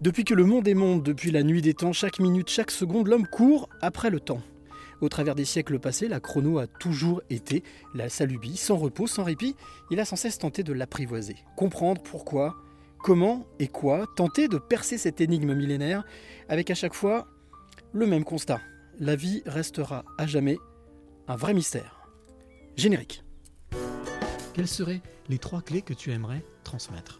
Depuis que le monde est monde, depuis la nuit des temps, chaque minute, chaque seconde, l'homme court après le temps. Au travers des siècles passés, la chrono a toujours été la salubie, sans repos, sans répit. Il a sans cesse tenté de l'apprivoiser, comprendre pourquoi, comment et quoi, tenter de percer cette énigme millénaire, avec à chaque fois le même constat. La vie restera à jamais un vrai mystère. Générique. Quelles seraient les trois clés que tu aimerais transmettre?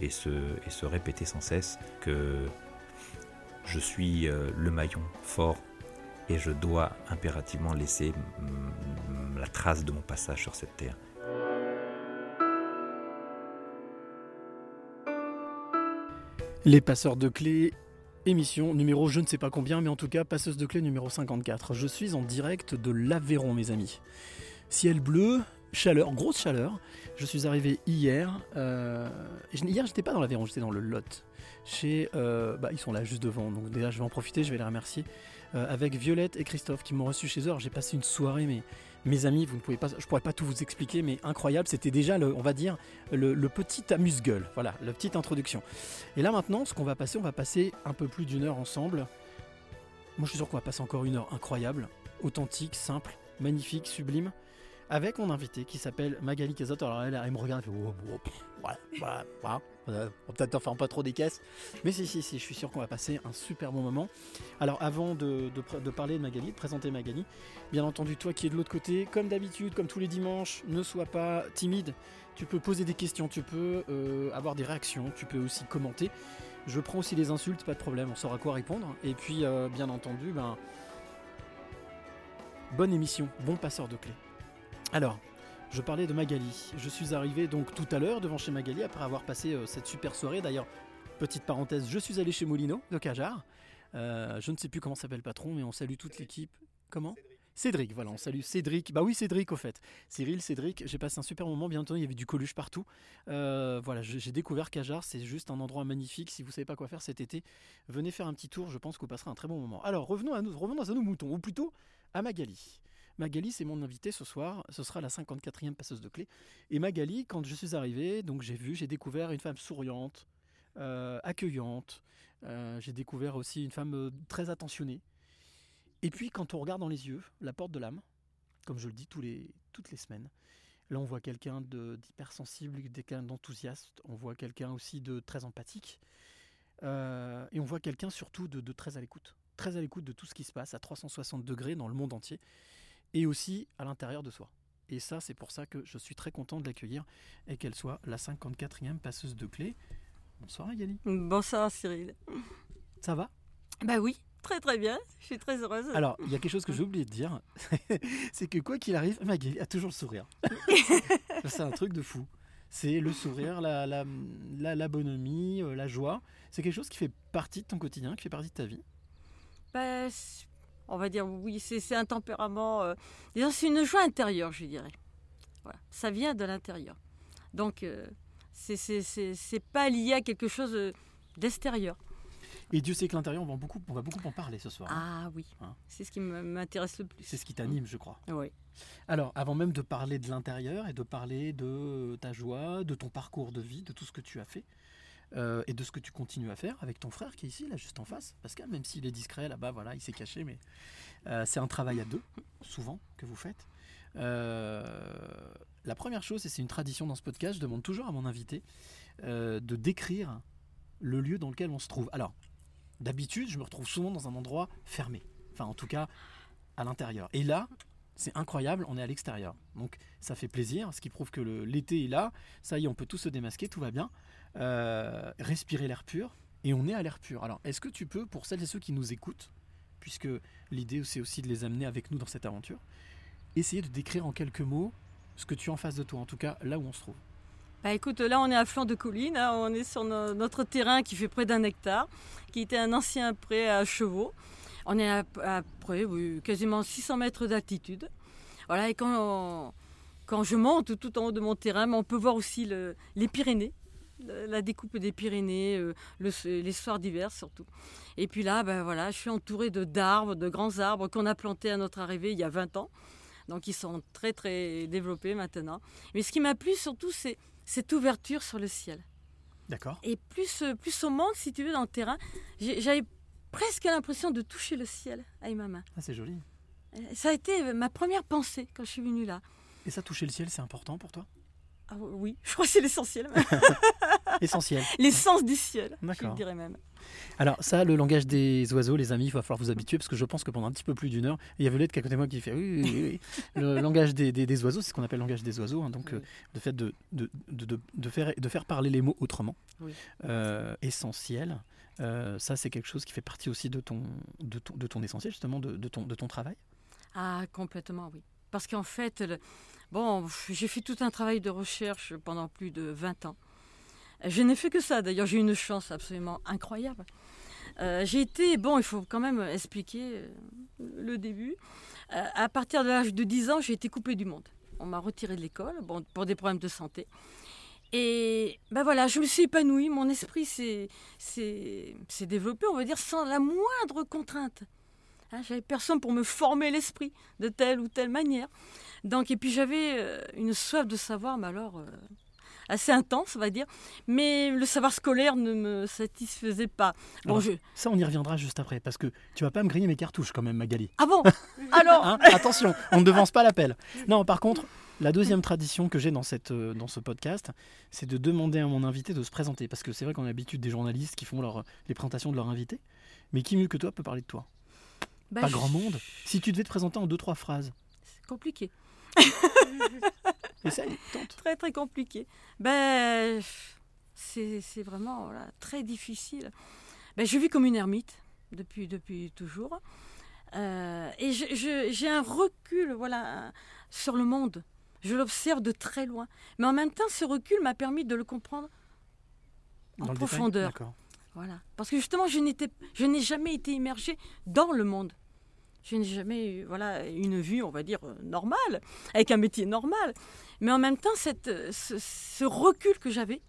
et se, répéter sans cesse que je suis euh, le maillon fort et je dois impérativement laisser la trace de mon passage sur cette terre. Les passeurs de clés, émission numéro je ne sais pas combien, mais en tout cas passeuse de clés numéro 54. Je suis en direct de l'Aveyron, mes amis. Ciel bleu, chaleur, grosse chaleur. Je suis arrivé hier. euh, hier, j'étais pas dans l'Aveyron, j'étais dans le Lot. Chez, euh, bah, ils sont là juste devant, donc déjà je vais en profiter, je vais les remercier. Euh, avec Violette et Christophe qui m'ont reçu chez eux. J'ai passé une soirée, mes amis, vous ne pouvez pas, je pourrais pas tout vous expliquer, mais incroyable. C'était déjà, on va dire, le, le petit amuse-gueule. Voilà, la petite introduction. Et là maintenant, ce qu'on va passer, on va passer un peu plus d'une heure ensemble. Moi je suis sûr qu'on va passer encore une heure incroyable, authentique, simple, magnifique, sublime, avec mon invité qui s'appelle Magali Cazotte. Alors elle, me regarde, elle fait oh, pff, voilà, voilà, voilà. On peut-être faire pas trop des caisses. Mais si, si, si, je suis sûr qu'on va passer un super bon moment. Alors avant de parler de Magali, de présenter Magali, bien entendu, toi qui es de l'autre côté, comme d'habitude, comme tous les dimanches, ne sois pas timide. Tu peux poser des questions, tu peux euh, avoir des réactions, tu peux aussi commenter. Je prends aussi les insultes, pas de problème, on saura quoi répondre. Et puis, euh, bien entendu, ben, bonne émission, bon passeur de clés. Alors, je parlais de Magali. Je suis arrivé donc tout à l'heure devant chez Magali après avoir passé euh, cette super soirée. D'ailleurs, petite parenthèse, je suis allé chez Molino de Cajar. Euh, je ne sais plus comment s'appelle le patron, mais on salue toute l'équipe. Comment Cédric, voilà, on salue Cédric. Bah oui, Cédric au fait. Cyril, Cédric, j'ai passé un super moment. Bien entendu, il y avait du coluche partout. Euh, voilà, j'ai découvert Cajar, c'est juste un endroit magnifique. Si vous savez pas quoi faire cet été, venez faire un petit tour. Je pense que vous passerez un très bon moment. Alors revenons à nous, revenons à nos moutons, ou plutôt à Magali. Magali, c'est mon invité ce soir. Ce sera la 54e passeuse de clés. Et Magali, quand je suis arrivé, donc j'ai vu, j'ai découvert une femme souriante, euh, accueillante. Euh, j'ai découvert aussi une femme euh, très attentionnée. Et puis, quand on regarde dans les yeux, la porte de l'âme, comme je le dis toutes les semaines, là on voit quelqu'un d'hypersensible, quelqu'un d'enthousiaste, on voit quelqu'un aussi de très empathique, et on voit quelqu'un surtout de très à l'écoute. Très à l'écoute de tout ce qui se passe à 360 degrés dans le monde entier, et aussi à l'intérieur de soi. Et ça, c'est pour ça que je suis très content de l'accueillir et qu'elle soit la 54e passeuse de clés. Bonsoir Magali. Bonsoir Cyril. Ça va? Bah oui, très très bien, je suis très heureuse. Alors, il y a quelque chose que j'ai oublié de dire, c'est que quoi qu'il arrive, Magali a toujours le sourire. c'est un truc de fou. C'est le sourire, la, la, la, la bonhomie, euh, la joie. C'est quelque chose qui fait partie de ton quotidien, qui fait partie de ta vie? Bah, on va dire oui, c'est un tempérament. euh, c'est une joie intérieure, je dirais. Voilà, ça vient de l'intérieur. Donc, euh, c'est- pas lié à quelque chose euh, d'extérieur. Et Dieu sait que l'intérieur, on va beaucoup, on va beaucoup en parler ce soir. hein. Ah oui, Hein. c'est ce qui m'intéresse le plus. C'est ce qui t'anime, je crois. Oui. Alors, avant même de parler de l'intérieur et de parler de ta joie, de ton parcours de vie, de tout ce que tu as fait, euh, et de ce que tu continues à faire avec ton frère qui est ici, là, juste en face, Pascal, même s'il est discret là-bas, voilà, il s'est caché, mais euh, c'est un travail à deux, souvent, que vous faites. Euh, la première chose, et c'est une tradition dans ce podcast, je demande toujours à mon invité de décrire le lieu dans lequel on se trouve. Alors, d'habitude, je me retrouve souvent dans un endroit fermé, enfin, en tout cas, à l'intérieur. Et là, c'est incroyable, on est à l'extérieur. Donc ça fait plaisir, ce qui prouve que l'été est là. Ça y est, on peut tous se démasquer, tout va bien. Euh, respirer l'air pur, et on est à l'air pur. Alors, est-ce que tu peux, pour celles et ceux qui nous écoutent, puisque l'idée c'est aussi de les amener avec nous dans cette aventure, essayer de décrire en quelques mots ce que tu as en face de toi, en tout cas là où on se trouve? Bah écoute, là on est à flanc de colline, hein, on est sur no- notre terrain qui fait près d'un hectare, qui était un ancien pré à chevaux. On est à, près, oui, quasiment 600 mètres d'altitude. Voilà, et quand, quand je monte tout en haut de mon terrain, on peut voir aussi le- les Pyrénées, la découpe des Pyrénées, euh, le- les soirs d'hiver surtout. Et puis là, ben voilà, je suis entourée de d'arbres, de grands arbres qu'on a plantés à notre arrivée il y a 20 ans. Donc ils sont très très développés maintenant. Mais ce qui m'a plu surtout, c'est cette ouverture sur le ciel. D'accord. Et plus, euh, plus on monte, si tu veux, dans le terrain, j'avais presque l'impression de toucher le ciel avec ma main. Ah, c'est joli. Euh, Ça a été ma première pensée quand je suis venue là. Et ça, toucher le ciel, c'est important pour toi? Ah oui, je crois que c'est l'essentiel. Essentiel. L'essence du ciel, je dirais même. Alors ça, le langage des oiseaux, les amis, il va falloir vous habituer parce que je pense que pendant un petit peu plus d'une heure, il y a Violette qui est à côté de moi qui fait oui, oui, oui. Le langage des, des- des oiseaux, c'est ce qu'on appelle le langage des oiseaux. hein. donc euh, le fait de, de, de- de- de faire, de faire parler les mots autrement, Oui. euh, essentiel. Euh, ça, c'est quelque chose qui fait partie aussi de ton, de ton, de ton essentiel, justement, de, de ton, de ton travail? Ah, complètement, oui. Parce qu'en fait, le- bon, j'ai fait tout un travail de recherche pendant plus de 20 ans. Je n'ai fait que ça, d'ailleurs, j'ai eu une chance absolument incroyable. Euh, j'ai été, bon, il faut quand même expliquer euh, le début. Euh, à partir de l'âge de 10 ans, j'ai été coupée du monde. On m'a retirée de l'école, bon, pour des problèmes de santé. Et ben voilà, je me suis épanouie, mon esprit s'est développé, on va dire, sans la moindre contrainte. Hein, j'avais personne pour me former l'esprit de telle ou telle manière. Donc, et puis j'avais euh, une soif de savoir, mais alors euh, assez intense, on va dire. Mais le savoir scolaire ne me satisfaisait pas. Bon, Alors, je... Ça, on y reviendra juste après parce que tu vas pas me griller mes cartouches quand même, Magali. Ah bon? Alors, Hein? Attention, on ne devance pas l'appel. Non, par contre, la deuxième tradition que j'ai dans, cette, euh, dans ce podcast, c'est de demander à mon invité de se présenter. Parce que c'est vrai qu'on a l'habitude des journalistes qui font leur, les présentations de leur invité. Mais qui mieux que toi peut parler de toi? Bah, Pas je- grand monde. Si tu devais te présenter en deux, trois phrases, C'est compliqué. essaye, tente. Très, très compliqué. Ben, c'est vraiment voilà, très difficile. Ben, je vis comme une ermite depuis, depuis toujours. Euh, et j'ai un recul voilà, sur le monde. Je l'observe de très loin. Mais en même temps, ce recul m'a permis de le comprendre en Dans profondeur. Voilà. Parce que justement, je n'ai jamais été immergée dans le monde. Je n'ai jamais eu voilà, une vue, on va dire, euh, normale, avec un métier normal. Mais en même temps, cette, ce, ce recul que j'avais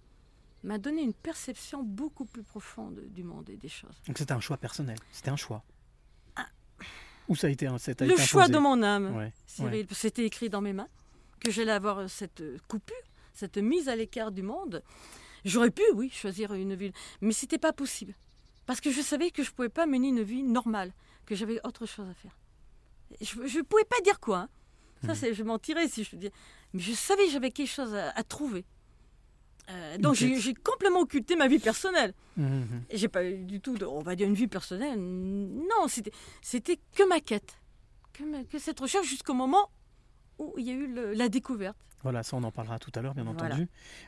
m'a donné une perception beaucoup plus profonde du monde et des choses. Donc c'était un choix personnel. C'était un choix. Ah. Ou ça a été un. ça t'a Le été choix de mon âme, Ouais. Cyril, c'était écrit dans mes mains, que j'allais avoir euh, cette euh, coupure, cette mise à l'écart du monde. J'aurais pu, oui, choisir une ville, mais c'était pas possible. Parce que je savais que je ne pouvais pas mener une vie normale, que j'avais autre chose à faire. Je ne pouvais pas dire quoi. hein. Ça, Mhm. c'est, je mentirais si je te dis. Mais je savais que j'avais quelque chose à, à trouver. Euh, donc j'ai, complètement occulté ma vie personnelle. Et j'ai pas eu du tout, de, on va dire, une vie personnelle. Non, c'était, c'était que ma quête. Que, ma- que cette recherche jusqu'au moment où il y a eu le- la découverte. Voilà, ça on en parlera tout à l'heure, bien entendu.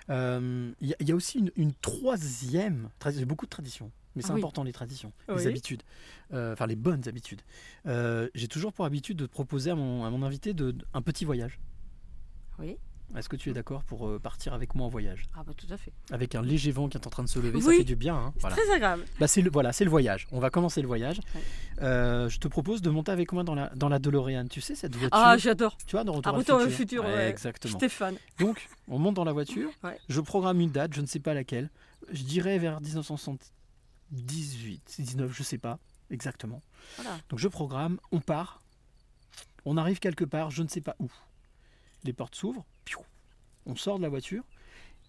Euh, Il y, a- il y a aussi une, une troisième, j'ai beaucoup de traditions, mais c'est Ah oui. important les traditions, les habitudes, Euh, enfin les bonnes habitudes. Euh, j'ai toujours pour habitude de proposer à mon, à mon invité de, de- un petit voyage. Oui. Est-ce que tu es d'accord pour euh, partir avec moi en voyage? Ah bah tout à fait. Avec un léger vent qui est en train de se lever, ça Oui. fait du bien. hein, C'est très agréable. Bah, c'est le, voilà, c'est le voyage. On va commencer le voyage. Euh, je te propose de monter avec moi dans la, dans la DeLorean. Tu sais, cette voiture, Ah, j'adore. tu vois, dans Retour, Ah, à Retour le vers futur. futur, Ouais, ouais. Exactement. Stéphane. Donc, on monte dans la voiture. Ouais. Je programme une date, je ne sais pas laquelle. Je dirais vers 1978, 19, je sais pas exactement. Voilà. Donc je programme, on part. On arrive quelque part, je ne sais pas où. Les portes s'ouvrent, on sort de la voiture.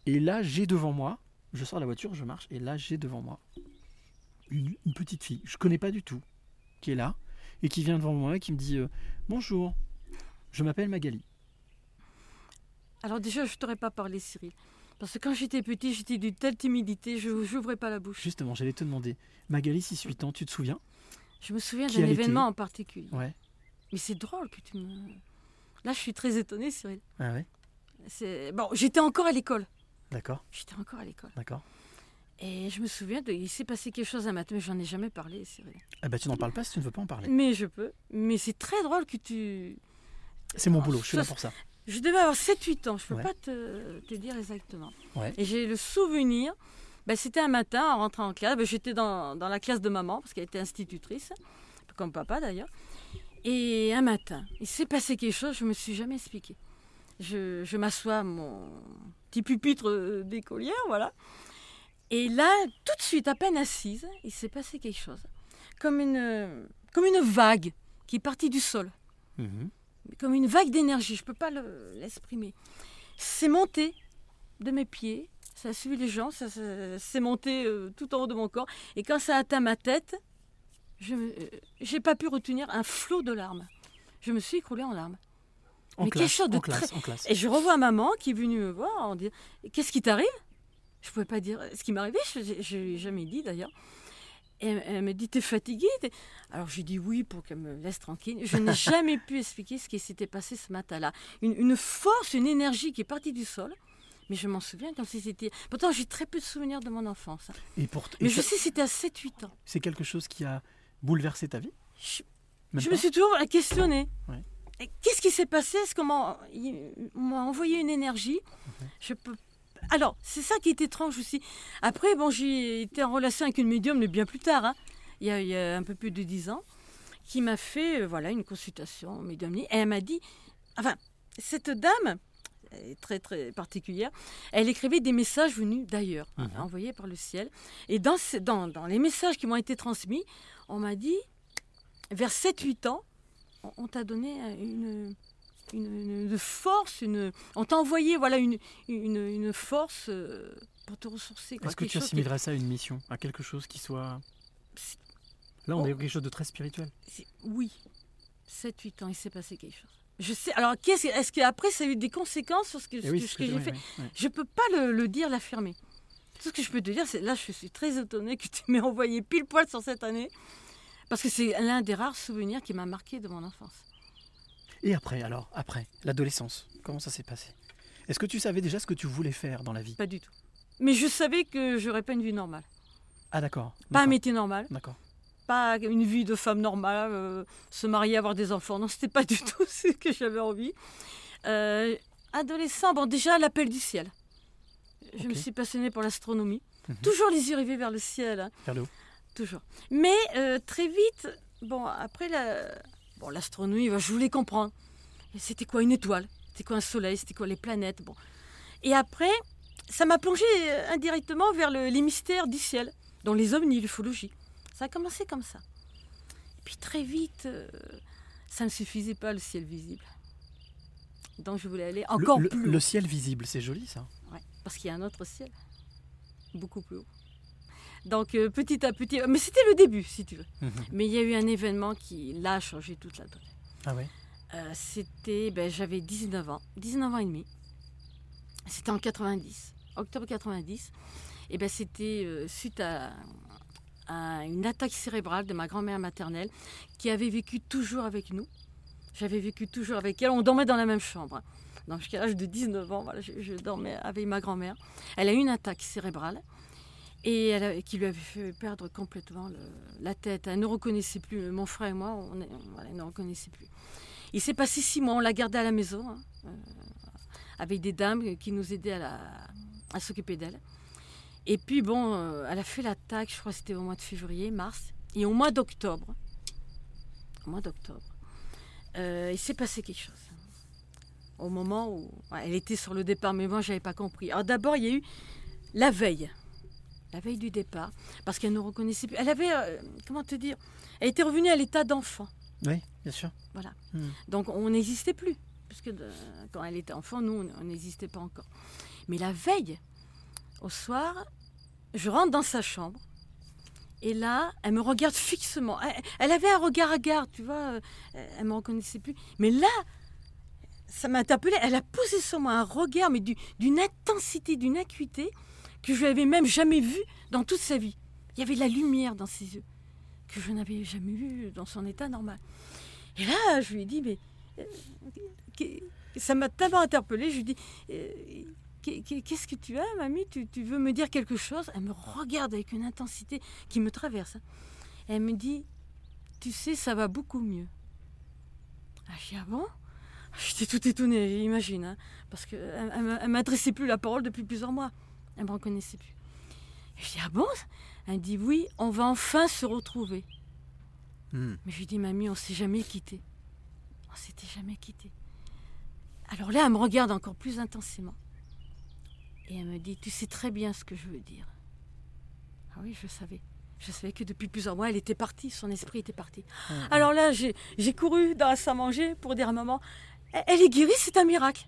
Et là, j'ai devant moi, je sors de la voiture, je marche, et là, j'ai devant moi une, une petite fille, je connais pas du tout, qui est là, et qui vient devant moi et qui me dit euh, Bonjour, je m'appelle Magali. Alors déjà, je t'aurais pas parlé, Cyril. Parce que quand j'étais petit, j'étais d'une telle timidité, je n'ouvrais pas la bouche. Justement, j'allais te demander, Magali, 6-8 ans, tu te souviens? Je me souviens d'un événement en particulier. Ouais. Mais c'est drôle que tu me... Là, je suis très étonnée, Cyril. Ah ouais? Bon, j'étais encore à l'école. D'accord, J'étais encore à l'école. d'accord. Et je me souviens, de... il s'est passé quelque chose à matin, mais j'en ai jamais parlé, Cyril. Ah bah tu n'en parles pas si tu ne veux pas en parler. Mais je peux. Mais c'est très drôle que tu... C'est mon boulot, je suis là pour ça. Je devais avoir 7-8 ans, je peux Ouais. pas te, te dire exactement. Ouais. Et j'ai le souvenir, ben, c'était un matin en rentrant en classe, ben, j'étais dans, dans la classe de maman, parce qu'elle était institutrice. comme papa d'ailleurs. Et un matin, il s'est passé quelque chose, je me suis jamais expliqué. Je, je m'assois à mon petit pupitre euh, d'écolière, voilà. Et là, tout de suite, à peine assise, il s'est passé quelque chose. Comme une, comme une vague qui est partie du sol. Mhm. Comme une vague d'énergie, je ne peux pas le- l'exprimer. C'est monté de mes pieds, ça a suivi les gens, ça, ça- c'est monté euh, tout en haut de mon corps. Et quand ça a atteint ma tête, je n'ai pas pu retenir un flot de larmes. Je me suis écroulée en larmes. En Mais classe, quelque chose de en classe, très- en classe. Et je revois maman qui est venue me voir en disant Qu'est-ce qui t'arrive? Je ne pouvais pas dire ce qui m'arrivait, je ne l'ai jamais dit d'ailleurs. Elle, elle me dit T'es fatiguée Alors j'ai dit oui pour qu'elle me laisse tranquille. Je n'ai jamais pu expliquer ce qui s'était passé ce matin-là. Une, une force, une énergie qui est partie du sol. Mais je m'en souviens comme si c'était. Pourtant, j'ai très peu de souvenirs de mon enfance. hein. Et pour et Mais je sais, c'était à 7-8 ans. c'est quelque chose qui a bouleversé ta vie? Je, je me suis toujours questionnée. Ouais. Et Qu'est-ce qui s'est passé? Est-ce qu'on m'a envoyé une énergie? Mhm. Je peux. Alors, c'est ça qui est étrange aussi. Après, bon, j'ai été en relation avec une médium, mais bien plus tard, hein, il, y a, il y a un peu plus de 10 ans, qui m'a fait euh, voilà, une consultation médiumnique. Et elle m'a dit. Enfin, cette dame très très particulière. Elle écrivait des messages venus d'ailleurs, Mhm. envoyés par le ciel. Et dans, ce- dans, dans les messages qui m'ont été transmis, on m'a dit, vers 7-8 ans, on, on t'a donné euh, une, une, une force, une, on t'a envoyé voilà, une, une, une force euh, pour te ressourcer. Est-ce que tu chose qui- assimilerais ça à une mission À quelque chose qui soit. Là, on Oh. est quelque chose de très spirituel. Oui, 7-8 ans, il s'est passé quelque chose. Je sais. Alors, est-ce qu'après, ça a eu des conséquences sur ce que, oui, j'ai fait? Je peux pas le, le dire, l'affirmer. Tout ce que je peux te dire, c'est là, je suis très étonnée que tu m'aies envoyé pile poil sur cette année, parce que c'est l'un des rares souvenirs qui m'a marqué de mon enfance. Et après, alors, après, l'adolescence, comment ça s'est passé? Est-ce que tu savais déjà ce que tu voulais faire dans la vie? Pas du tout. Mais je savais que j'aurais pas une vie normale, Ah, d'accord. pas un métier normal, D'accord. pas une vie de femme normale, euh, se marier, avoir des enfants. Non, c'était pas du tout ce que j'avais envie. Euh, adolescent, bon, déjà l'appel du ciel. Je me suis passionnée pour l'astronomie. Mhm. Toujours les yeux rivés vers le ciel. hein. Vers le haut. Toujours. Mais euh, très vite, bon, après la, bon, l'astronomie, bah, je voulais comprendre. C'était quoi une étoile? C'était quoi un soleil? C'était quoi les planètes? Bon. Et après, ça m'a plongé euh, indirectement vers le- les mystères du ciel, dont les ovnis, l'ufologie. Ça a commencé comme ça. Et puis très vite, euh, ça ne suffisait pas le ciel visible. Donc je voulais aller Le- encore le, plus haut. le ciel visible, c'est joli ça. Ouais, parce qu'il y a un autre ciel, beaucoup plus haut. Donc euh, petit à petit, mais c'était le début, si tu veux. Mhm. Mais il y a eu un événement qui, là, a changé toute la donne. Ah ouais? Euh, c'était, ben, j'avais 19 ans, 19 ans et demi. C'était en 90, octobre 90. Et ben, c'était euh, suite à, à une attaque cérébrale de ma grand-mère maternelle qui avait vécu toujours avec nous. J'avais vécu toujours avec elle. On dormait dans la même chambre. Donc jusqu'à l'âge de 19 ans, voilà, je, je dormais avec ma grand-mère. Elle a eu une attaque cérébrale et qui lui avait fait perdre complètement la tête. Elle ne reconnaissait plus. Mon frère et moi, on, elle ne reconnaissait plus. Il s'est passé six mois, on l'a gardée à la maison, hein, euh, avec des dames qui nous aidaient à, s'occuper d'elle. Et puis bon, euh, elle a fait l'attaque, je crois que c'était au mois de février, mars, et au mois d'octobre, mois d'octobre, euh, il s'est passé quelque chose. Au moment où elle était sur le départ, mais moi, je n'avais pas compris. Alors d'abord, il y a eu la veille, la veille du départ, parce qu'elle ne reconnaissait plus. Elle avait, euh, comment te dire, elle était revenue à l'état d'enfant. Oui, bien sûr. Donc on n'existait plus, puisque de- quand elle était enfant, nous, on- n'existait pas encore. Mais la veille, au soir, je rentre dans sa chambre, et là, elle me regarde fixement. Elle, elle avait un regard à garde, tu vois, euh, elle me reconnaissait plus. Mais là, ça m'a interpellée. Elle a posé sur moi un regard, mais du- d'une intensité, d'une acuité, que je n'avais même jamais vue dans toute sa vie. Il y avait de la lumière dans ses yeux, que je n'avais jamais vue dans son état normal. Et là, je lui ai dit, mais euh, ça m'a tellement interpellée. Je lui ai dit, euh, qu'est- qu'est- qu'est-ce que tu as, mamie? Tu, veux me dire quelque chose? Elle me regarde avec une intensité qui me traverse. hein. Elle me dit, tu sais, ça va beaucoup mieux. Ah, je dis, ah bon? J'étais tout étonnée, imagine, hein, parce qu'elle ne m'adressait plus la parole depuis plusieurs mois. Elle me reconnaissait plus. Et je dis, ah bon? Elle me dit, oui, on va enfin se retrouver. Hmm. Mais je lui dis, mamie, on s'est jamais quitté. On s'était jamais quitté. Alors là, elle me regarde encore plus intensément. Et elle me dit, tu sais très bien ce que je veux dire. Ah oui, je savais. Je savais que depuis plusieurs mois, elle était partie, son esprit était parti. Hmm. Alors là, j'ai couru dans la salle à manger pour dire à maman, elle- elle est guérie, c'est un miracle.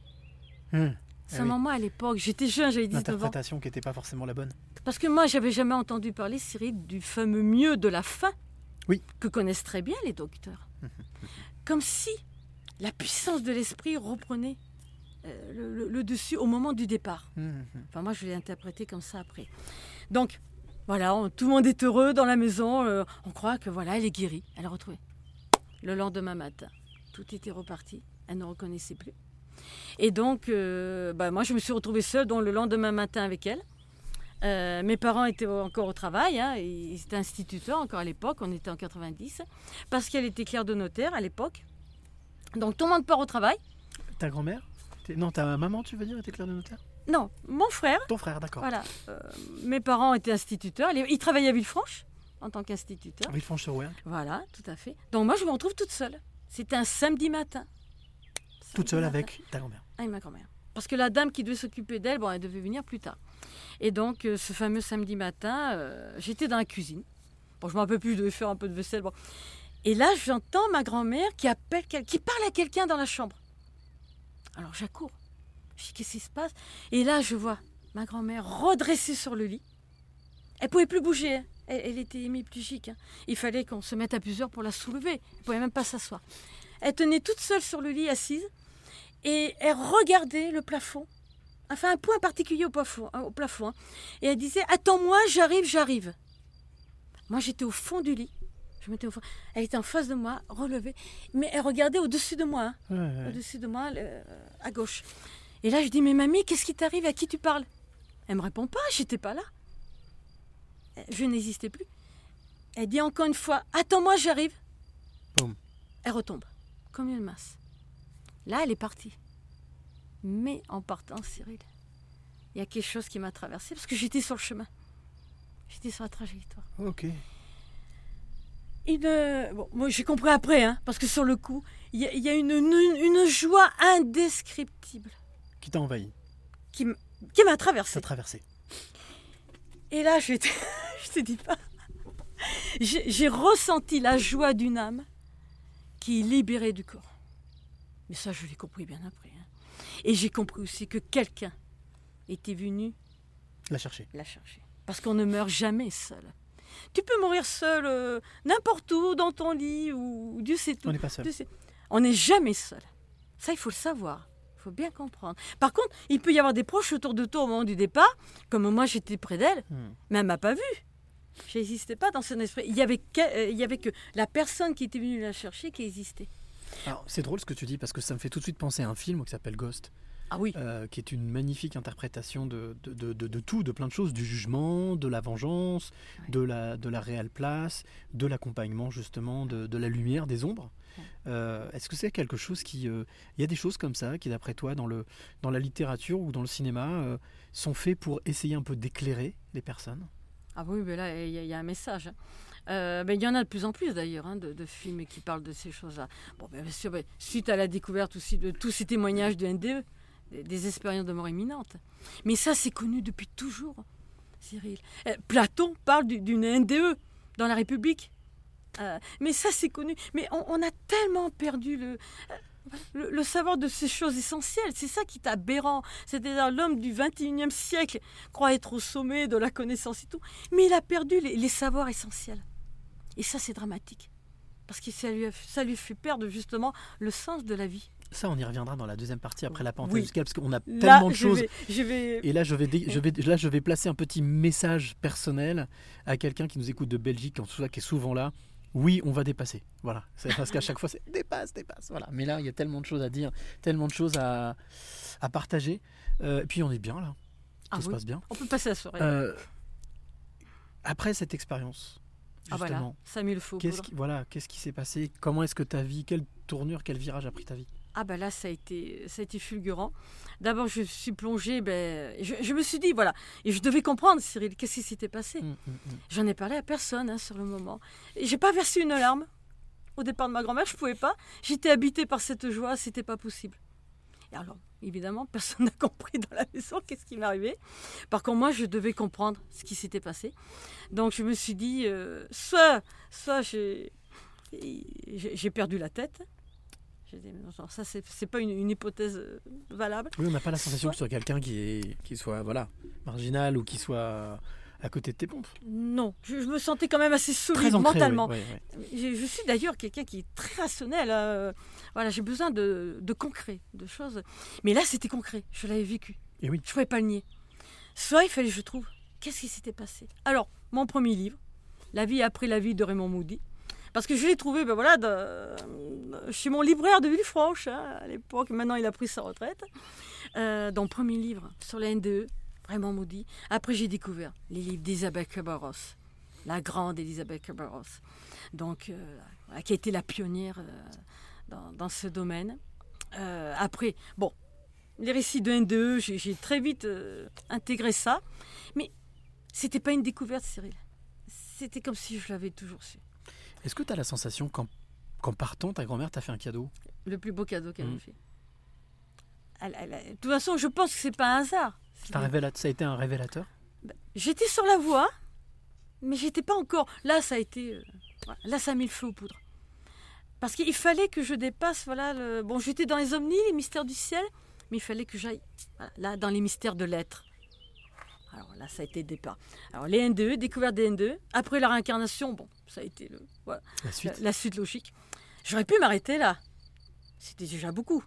Hmm. Eh oui. maman à l'époque, j'étais jeune, j'avais 19 ans. L'interprétation qui n'était pas forcément la bonne. Parce que moi, j'avais jamais entendu parler, Cyril, du fameux mieux de la fin. Oui. Que connaissent très bien les docteurs. Comme si la puissance de l'esprit reprenait euh, le, le- le dessus au moment du départ. Hmm, hmm. Enfin, moi, je l'ai interprété comme ça après. Donc, voilà, on- tout le monde est heureux dans la maison. euh, on croit que voilà, elle est guérie. Elle a retrouvé. Le lendemain matin, tout était reparti. Elle ne reconnaissait plus. Et donc, euh, bah, moi, je me suis retrouvée seule donc, le lendemain matin avec elle. Euh, mes parents étaient encore au travail, hein, ils étaient instituteurs encore à l'époque, on était en 90, parce qu'elle était clerc de notaire à l'époque. Donc tout le monde part au travail. Ta grand-mère? Non, ta maman, tu veux dire, était clerc de notaire? Non, mon frère, Ton frère, d'accord. voilà, euh, mes parents étaient instituteurs, ils ils travaillaient à Villefranche en tant qu'instituteur. Villefranche-sur-Ouergue. Voilà, tout à fait. Donc moi je me retrouve toute seule. C'était un samedi matin. Toute seule avec ta grand-mère. Avec ma grand-mère. Parce que la dame qui devait s'occuper d'elle, bon, elle devait venir plus tard. Et donc, euh, ce fameux samedi matin, euh, j'étais dans la cuisine. Bon, je ne me rappelle plus, je devais faire un peu de vaisselle. Bon. Et là, j'entends ma grand-mère qui appelle, qui parle à quelqu'un dans la chambre. Alors, j'accours. Je dis, qu'est-ce qui se passe? Et là, je vois ma grand-mère redressée sur le lit. Elle pouvait plus bouger. hein. Elle, elle était hémiplégique. hein. Il fallait qu'on se mette à plusieurs pour la soulever. Elle ne pouvait même pas s'asseoir. Elle tenait toute seule sur le lit, assise et elle regardait le plafond, enfin un point particulier au plafond, hein, au plafond hein. et elle disait Attends-moi, j'arrive, j'arrive. Moi j'étais au fond du lit, je m'étais au fond. Elle était en face de moi, relevée, mais elle regardait au-dessus de moi, hein, Ouais, ouais. au-dessus de moi, à gauche. Et là je dis Mais mamie, qu'est-ce qui t'arrive? À qui tu parles? Elle me répond pas, j'étais pas là. Je n'existais plus. Elle dit encore une fois Attends-moi, j'arrive. Elle retombe, comme une masse. Là, elle est partie. Mais en partant, Cyril, il y a quelque chose qui m'a traversé parce que j'étais sur le chemin. J'étais sur la trajectoire. Ok. Une, euh, bon, moi, j'ai compris après, hein, parce que sur le coup, il y a, il y a une, une- une joie indescriptible Qui t'a envahi qui m'a Ça traversée. t'a traversé. Et là, je, je te dis pas. J'ai j'ai ressenti la joie d'une âme qui est libérée du corps. Mais ça, je l'ai compris bien après. hein. Et j'ai compris aussi que quelqu'un était venu La chercher. la chercher. Parce qu'on ne meurt jamais seul. Tu peux mourir seul euh, n'importe où, dans ton lit, ou Dieu sait tout. On n'est pas seul. Sait- On n'est jamais seul. Ça, il faut le savoir. Il faut bien comprendre. Par contre, il peut y avoir des proches autour de toi au moment du départ, comme moi j'étais près d'elle, Hmm. mais elle m'a pas vue. Je n'existais pas dans son esprit. Il y avait que, euh, il y avait que la personne qui était venue la chercher qui existait. Alors, c'est drôle ce que tu dis parce que ça me fait tout de suite penser à un film qui s'appelle Ghost, Ah oui. euh, qui est une magnifique interprétation de, de, de- tout, de plein de choses, du jugement, de la vengeance, Ouais. de, la, de la réelle place, de l'accompagnement justement, de, de la lumière, des ombres. Ouais. Euh, Est-ce que c'est quelque chose qui... euh, Il y a des choses comme ça qui, d'après toi, dans, le, dans la littérature ou dans le cinéma, sont faits pour essayer un peu d'éclairer les personnes? Ah oui, mais là, il y, a- il y a un message. Euh, ben, il y en a de plus en plus d'ailleurs, hein, de, films qui parlent de ces choses-là. Bon, ben, bien sûr, ben, suite à la découverte aussi de tous ces témoignages de NDE, des, des expériences de mort imminente. Mais ça, c'est connu depuis toujours, Cyril. Euh, Platon parle du- d'une NDE dans la République. Euh, mais ça, c'est connu. Mais on, a tellement perdu le, le, savoir de ces choses essentielles. C'est ça qui est aberrant. C'est-à-dire l'homme du 21e siècle croit être au sommet de la connaissance et tout. Mais il a perdu les savoirs essentiels. Et ça, c'est dramatique. Parce que ça lui, a- ça lui fait perdre justement le sens de la vie. Ça, on y reviendra dans la deuxième partie après la parenthèse Oui. musicale, parce qu'on a Là, tellement de choses. vais- je vais Et là je, vais dé- je vais, là, je vais placer un petit message personnel à quelqu'un qui nous écoute de Belgique, en tout cas, qui est souvent là. Oui, on va dépasser. Voilà. Parce qu'à chaque fois, c'est dépasse, dépasse. Voilà. Mais là, il y a tellement de choses à dire, tellement de choses à, à partager. Euh, et puis, on est bien là. Ah Tout se oui. passe bien. On peut passer la soirée. Euh, après cette expérience, ah voilà, le faux. qu'est-ce qui, voilà, qu'est-ce qui s'est passé? Comment est-ce que ta vie, quelle tournure, quel virage a pris ta vie? Ah ben là, ça a été, ça a été fulgurant. D'abord, je suis plongée, ben, je, je me suis dit, voilà, et je devais comprendre, Cyril, qu'est-ce qui s'était passé? Hum, hum, hum. J'en ai parlé à personne hein, sur le moment. Et J'ai pas versé une larme. au départ de ma grand-mère, je pouvais pas. J'étais habitée par cette joie, c'était pas possible. Et alors, évidemment, personne n'a compris dans la maison qu'est-ce qui m'arrivait. Par contre, moi, je devais comprendre ce qui s'était passé. Donc, je me suis dit, euh, soit, soit j'ai, perdu la tête. Non, ça, c'est, pas une, une hypothèse euh, valable. Oui, on n'a pas la sensation Soit- que ce soit quelqu'un qui, est, qui soit voilà, marginal ou qui soit à côté de tes pompes. Non, je, je me sentais quand même assez solide Très ancré, mentalement. Je, je suis d'ailleurs quelqu'un qui est très rationnel. euh, voilà, j'ai besoin de, de concret, de choses. Mais là, c'était concret. Je l'avais vécu. Et oui. Je pouvais pas le nier. Soit il fallait que je trouve qu'est-ce qui s'était passé? Alors, mon premier livre, La vie après la vie de Raymond Moody. Parce que je l'ai trouvé ben voilà, de- chez mon libraire de Villefranche hein, à l'époque. Maintenant, il a pris sa retraite. Euh, dans le premier livre sur la NDE, Moody. Après, j'ai découvert les livres d'Isabelle Kerberos, la grande Elisabeth Kerberos, donc euh, qui a été la pionnière euh, dans, dans ce domaine. Euh, après, bon, les récits de NDE, j'ai j'ai très vite intégré ça, mais c'était pas une découverte, Cyril. C'était comme si je l'avais toujours su. Est-ce que tu as la sensation qu'en qu'en partant, ta grand-mère t'a fait un cadeau? Le plus beau cadeau qu'elle Mhm. m'a fait. Elle- elle a- de toute façon, je pense que c'est pas un hasard. C'est un révéla- Ça a été un révélateur J'étais sur la voie, mais j'étais pas encore. Là, ça a été. euh, là, ça a mis le feu aux poudres. Parce qu'il fallait que je dépasse. Voilà, le... Bon, j'étais dans les omnis, les mystères du ciel, mais il fallait que j'aille voilà, là dans les mystères de l'être. Alors là, ça a été le départ. Alors les NDE, découverte des NDE. Après la réincarnation, bon, ça a été le, voilà, La suite la suite logique. J'aurais pu m'arrêter là. C'était déjà beaucoup.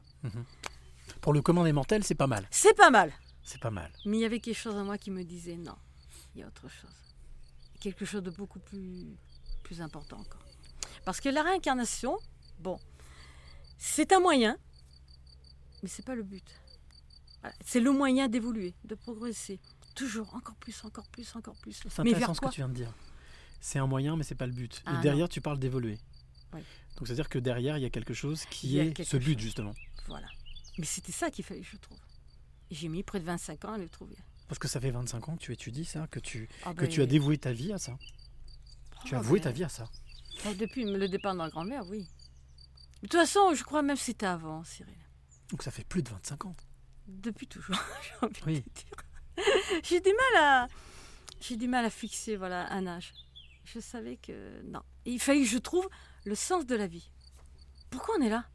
Pour le commun des mortels, c'est pas mal. C'est pas mal. C'est pas mal. Mais il y avait quelque chose en moi qui me disait non, il y a autre chose. Quelque chose de beaucoup plus, plus important encore. Parce que la réincarnation, bon, c'est un moyen, mais c'est pas le but. Voilà, C'est le moyen d'évoluer, de progresser. Toujours, encore plus, encore plus, encore plus. C'est Mais intéressant vers ce que tu viens de dire. C'est un moyen, mais c'est pas le but. Ah, Et derrière, tu parles d'évoluer. Oui. Donc c'est-à-dire que derrière, il y a quelque chose qui est ce but, chose. justement. Voilà. Mais c'était ça qu'il fallait je trouve. J'ai mis près de 25 ans à le trouver. Parce que ça fait 25 ans que tu étudies ça, que tu, Ah que ben, tu as dévoué ta vie à ça. Tu as oh voué ben, ta vie à ça. oh, Depuis le départ de ma grand-mère, oui. De toute façon, je crois même que c'était avant, Cyril. Donc ça fait plus de 25 ans. Depuis toujours, j'ai envie Oui. de dire. J'ai du mal à, j'ai du mal à fixer voilà un âge. Je savais que non. Il fallait que je trouve le sens de la vie. Pourquoi on est là?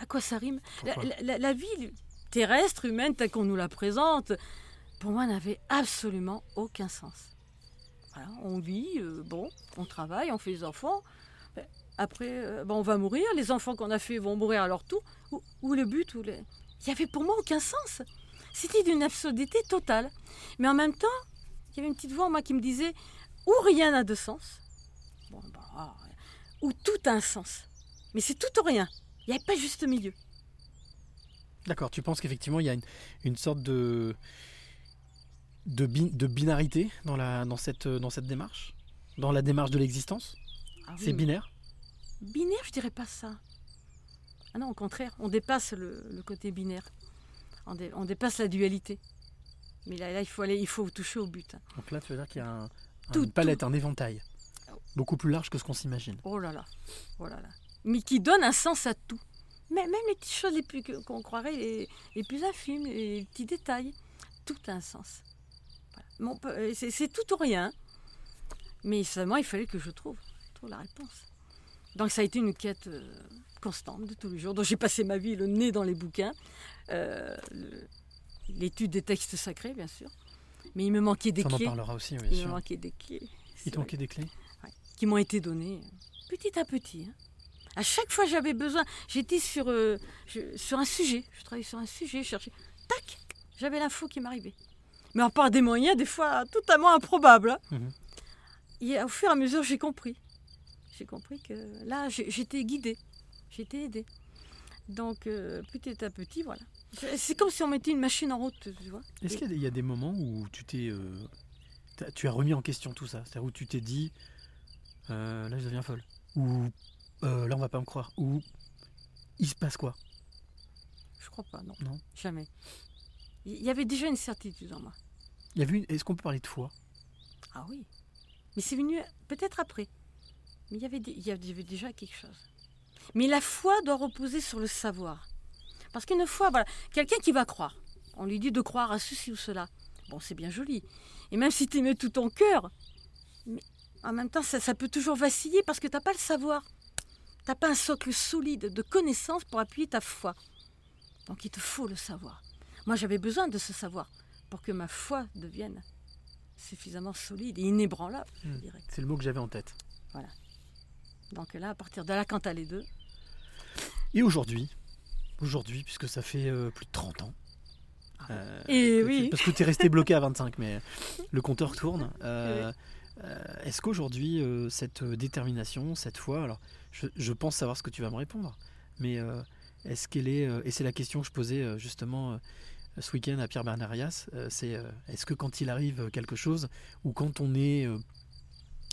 À quoi ça rime? La, Pourquoi? la- la- la vie terrestre, humaine, telle qu'on nous la présente, pour moi, n'avait absolument aucun sens. Voilà, on vit, euh, bon, on travaille, on fait des enfants. Ben, Après, euh, ben, on va mourir. Les enfants qu'on a fait vont mourir à leur tour. Où le but où le... Il n'y avait pour moi aucun sens. C'était d'une absurdité totale. Mais en même temps, il y avait une petite voix en moi qui me disait ou rien n'a de sens, bon, bah, ah, ou tout a un sens. Mais c'est tout ou rien. Il n'y avait pas juste milieu. D'accord, tu penses qu'effectivement, il y a une, une sorte de, de, bi- de binarité dans, la, dans, cette, dans cette démarche? Dans la démarche de l'existence? Ah oui, C'est binaire? Binaire, je dirais pas ça. Ah non, au contraire, on dépasse le, le côté binaire. On, dé- on dépasse la dualité. Mais là, là, il faut aller, il faut toucher au but. Donc là, tu veux dire qu'il y a un, un- Tout- une palette, un éventail. Oh. Beaucoup plus large que ce qu'on s'imagine. Oh là là, oh là là. Mais qui donne un sens à tout. Mais même les petites choses les plus qu'on croirait les, les plus infimes, les petits détails, tout a un sens. Voilà. Bon, peu- c'est tout ou rien. Mais seulement, il fallait que je trouve, trouve la réponse. Donc ça a été une quête euh, constante de tous les jours, dont j'ai passé ma vie le nez dans les bouquins, euh, l'étude des textes sacrés, bien sûr. Mais il me manquait des Ça, on en clés. parlera aussi, oui, Il me manquait des clés. Il te manquait des clés? qui m'ont été données euh, petit à petit. hein. À chaque fois j'avais besoin, j'étais sur, euh, je- sur un sujet, je travaillais sur un sujet, je cherchais, tac, j'avais l'info qui m'arrivait. Mais en par des moyens, des fois totalement improbables. hein. Mhm. Et au fur et à mesure, j'ai compris. J'ai compris que là, j'étais guidée, j'étais aidée. Donc euh, petit à petit, voilà. C'est comme si on mettait une machine en route, tu vois. Est-ce qu'il y, a des- moments où tu t'es, euh, tu as remis en question tout ça? C'est-à-dire où tu t'es dit, euh, là je deviens folle, ou euh, là on va pas me croire, ou il se passe quoi? Je crois pas, non. Non. Jamais. Il y avait déjà une certitude en moi. Il y avait une- Est-ce qu'on peut parler de foi? Ah oui. Mais c'est venu peut-être après. Mais il y, avait, il y avait déjà quelque chose. Mais la foi doit reposer sur le savoir. Parce qu'une fois, voilà, quelqu'un qui va croire, on lui dit de croire à ceci ou cela. Bon, c'est bien joli. Et même si tu mets tout ton cœur, mais en même temps, ça, ça peut toujours vaciller parce que tu n'as pas le savoir. Tu n'as pas un socle solide de connaissances pour appuyer ta foi. Donc il te faut le savoir. Moi, j'avais besoin de ce savoir pour que ma foi devienne suffisamment solide et inébranlable, je Hmm. dirais. C'est le mot que j'avais en tête. Donc là, à partir de là, quand t'as les deux, Et aujourd'hui, aujourd'hui, puisque ça fait euh, plus de 30 ans. euh, Et tu- oui. Parce que tu es resté bloqué à 25, mais le compteur tourne. Euh, euh, Est-ce qu'aujourd'hui, euh, cette détermination, cette foi, alors je, pense savoir ce que tu vas me répondre, mais euh, est-ce qu'elle est, euh, et c'est la question que je posais euh, justement euh, ce week-end à Pierre Bernarias, euh, c'est euh, est-ce que quand il arrive quelque chose, ou quand on est euh,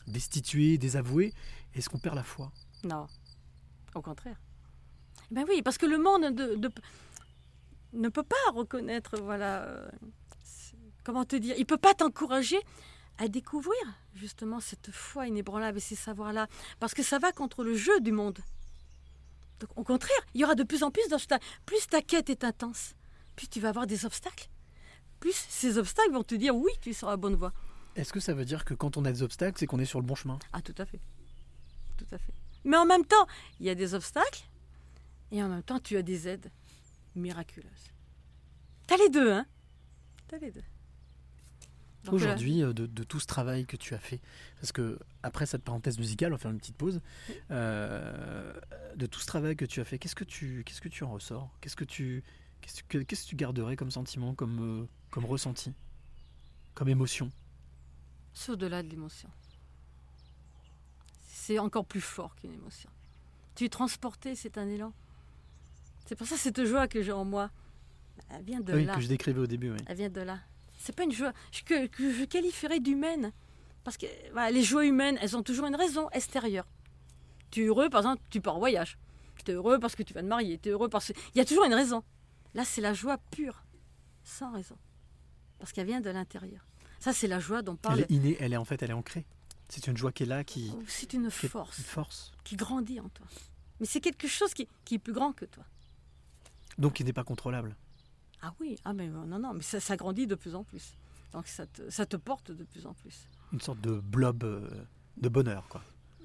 destitué, désavoué, est-ce qu'on perd la foi? Non. Au contraire. Ben oui, parce que le monde de- de- ne peut pas reconnaître, voilà, euh, comment te dire, il peut pas t'encourager à découvrir justement cette foi inébranlable et ces savoirs-là, parce que ça va contre le jeu du monde. Donc, au contraire, il y aura de plus en plus d'obstacles. Plus ta quête est intense, plus tu vas avoir des obstacles. Plus ces obstacles vont te dire oui, tu es sur la bonne voie. Est-ce que ça veut dire que quand on a des obstacles, c'est qu'on est sur le bon chemin? Ah, tout à fait. Tout à fait. Mais en même temps, il y a des obstacles et en même temps, tu as des aides miraculeuses. T'as les deux, hein? T'as les deux. Aujourd'hui, euh, de, de tout ce travail que tu as fait, parce que après cette parenthèse musicale, on va faire une petite pause. euh, de tout ce travail que tu as fait, qu'est-ce que tu, qu'est-ce que tu en ressors? Qu'est-ce que tu, qu'est-ce que, qu'est-ce que tu garderais comme sentiment, comme, euh, comme ressenti, comme émotion? C'est au-delà de l'émotion. C'est encore plus fort qu'une émotion. Tu es transporté, c'est un élan. C'est pour ça cette joie que j'ai en moi. Elle vient de Oui, là. que je décrivais au début. Oui. Elle vient de là. C'est pas une joie que, que je qualifierais d'humaine. Parce que les joies humaines, elles ont toujours une raison extérieure. Tu es heureux, par exemple, tu pars en voyage. Tu es heureux parce que tu vas te marier. Tu es heureux parce que. Il y a toujours une raison. Là, c'est la joie pure, sans raison. Parce qu'elle vient de l'intérieur. Ça, c'est la joie dont Elle parle. est innée, elle est en fait, elle est ancrée. C'est une joie qui est là, qui, C'est une force une force. qui grandit en toi. Mais c'est quelque chose qui, qui est plus grand que toi. Donc qui n'est pas contrôlable. Ah oui, ah mais non, non, mais ça, ça grandit de plus en plus. Donc ça te, ça te porte de plus en plus. Une sorte de blob euh, de bonheur, quoi.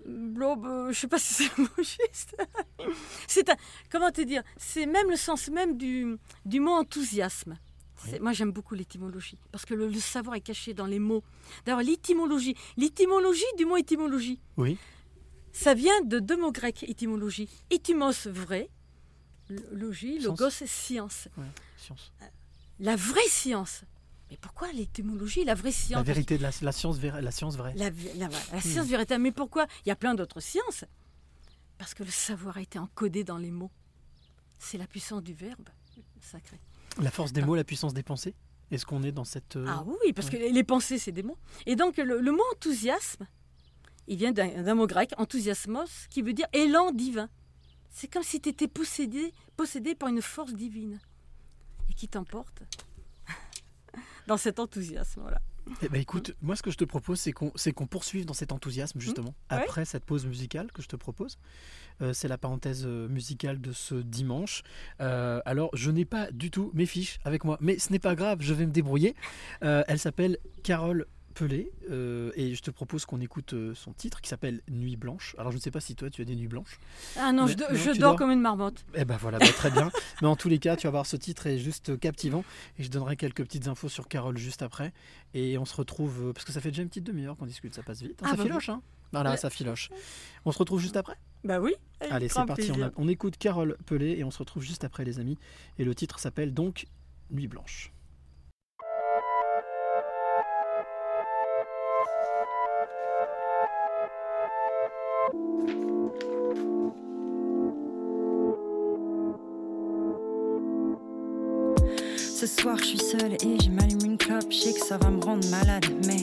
Blob, euh, je sais pas si c'est le mot juste. c'est un, comment te dire, c'est même le sens même du, du mot enthousiasme. Moi j'aime beaucoup l'étymologie parce que le, le savoir est caché dans les mots. D'ailleurs l'étymologie, l'étymologie du mot étymologie, Oui. ça vient de deux mots grecs étymologie. Étymos vrai, l- logie, Sens. logos science. Ouais, science. La vraie science. Mais pourquoi l'étymologie, la vraie science? La vérité de la, la science, la science vraie. La, la science véritable. Mais pourquoi? Il y a plein d'autres sciences. Parce que le savoir a été encodé dans les mots. C'est la puissance du verbe sacré. La force des mots, la puissance des pensées? Est-ce qu'on est dans cette euh, Ah oui, parce que les pensées, c'est des mots. Et donc, le, le mot enthousiasme, il vient d'un mot grec, enthousiasmos, qui veut dire élan divin. C'est comme si tu étais possédé, possédé par une force divine et qui t'emporte dans cet enthousiasme. Voilà. Eh ben écoute, moi ce que je te propose, c'est qu'on c'est qu'on poursuive dans cet enthousiasme justement Mmh. ouais. après cette pause musicale que je te propose. Euh, c'est la parenthèse euh, musicale de ce dimanche. Euh, alors je n'ai pas du tout mes fiches avec moi, mais ce n'est pas grave, je vais me débrouiller. Euh, elle s'appelle Carole Pelé euh, et je te propose qu'on écoute euh, son titre qui s'appelle Nuit blanche. Alors je ne sais pas si toi tu as des nuits blanches. Ah non, Mais- je, do- non, je tu dors dors comme une marmotte. Eh ben voilà, bah, très bien. Mais en tous les cas, tu vas voir, ce titre est juste captivant. Et je donnerai quelques petites infos sur Carole juste après. Et on se retrouve, euh, parce que ça fait déjà une petite demi-heure qu'on discute, ça passe vite. hein, Ah ça bah filoche, hein Voilà, Ouais. ça filoche. On se retrouve juste après? Bah oui. Allez, c'est parti. On, a- on écoute Carole Pelé et on se retrouve juste après, les amis. Et le titre s'appelle donc Nuit Blanche. Ce soir, je suis seule et je m'allume une clope. Je sais que ça va me rendre malade, mais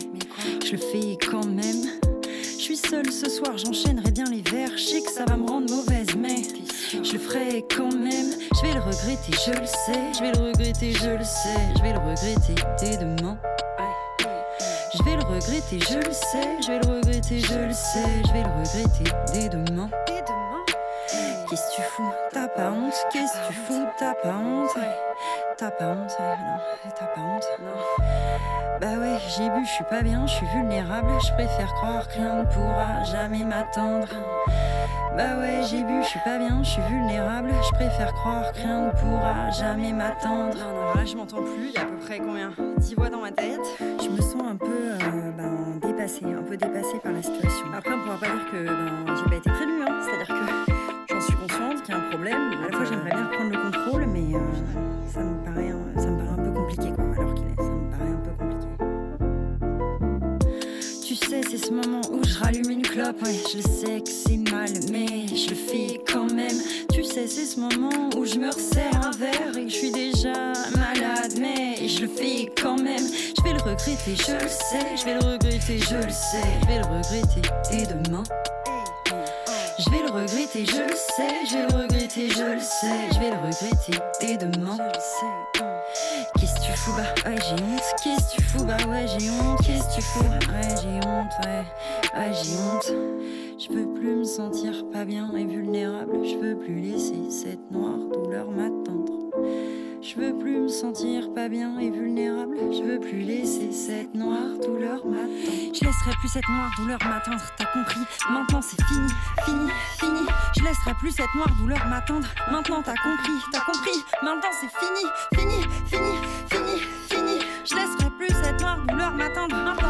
je le fais quand même. Je suis seule ce soir, j'enchaînerai bien les verres. Je sais que ça va me rendre mauvaise, mais je le ferai quand même. Je vais le regretter, je le sais. Je vais le regretter, je le sais. Je vais le regretter dès demain. Je vais le regretter, je le sais, je vais le regretter, je le sais, je vais le regretter dès demain. Qu'est-ce que tu fous? T'as pas honte? Qu'est-ce que tu fous? T'as pas honte? T'as pas honte ouais, Non, t'as pas honte Non. Bah ouais, j'ai bu, je suis pas bien, je suis vulnérable. Je préfère croire que rien ne pourra jamais m'attendre. Bah ouais, j'ai bu, je suis pas bien, je suis vulnérable. Je préfère croire que rien ne pourra jamais m'attendre. Non, non, là je m'entends plus, il y a à peu près combien? 10 voix dans ma tête Je me sens un peu euh, ben, dépassée, un peu dépassée par la situation. Après, on pourra pas dire que ben, j'ai pas été prévenue, hein. c'est-à-dire que j'en suis consciente qu'il y a un problème. À la fois, j'aimerais bien reprendre le contrôle, ce moment où je rallume une clope. Ouais, je sais que c'est mal, mais je le fais quand même. Tu sais, c'est ce moment où je me resserre un verre et que je suis déjà malade, mais je le fais quand même. Je vais le regretter, je le sais. Je vais le regretter, je le sais. Je vais le regretter dès demain? Je vais le regretter, je le sais. Je vais le regretter, je le sais. Je vais le regretter dès demain. Qu'est-ce que tu fous? Bah ouais j'ai honte. Qu'est-ce que tu fous? Bah ouais j'ai honte. Qu'est-ce que tu fous? Ouais j'ai honte ouais. Ouais j'ai honte. Je peux plus me sentir pas bien et vulnérable. Je veux plus laisser cette noire douleur m'attendre je veux plus me sentir pas bien et vulnérable. Je veux plus laisser cette noire douleur m'attendre. Je laisserai plus cette noire douleur m'attendre, t'as compris Maintenant c'est fini, fini, fini. Je laisserai plus cette noire douleur m'attendre. Maintenant t'as compris, t'as compris Maintenant c'est fini, fini, fini, fini, fini. Je laisserai plus cette noire douleur m'attendre.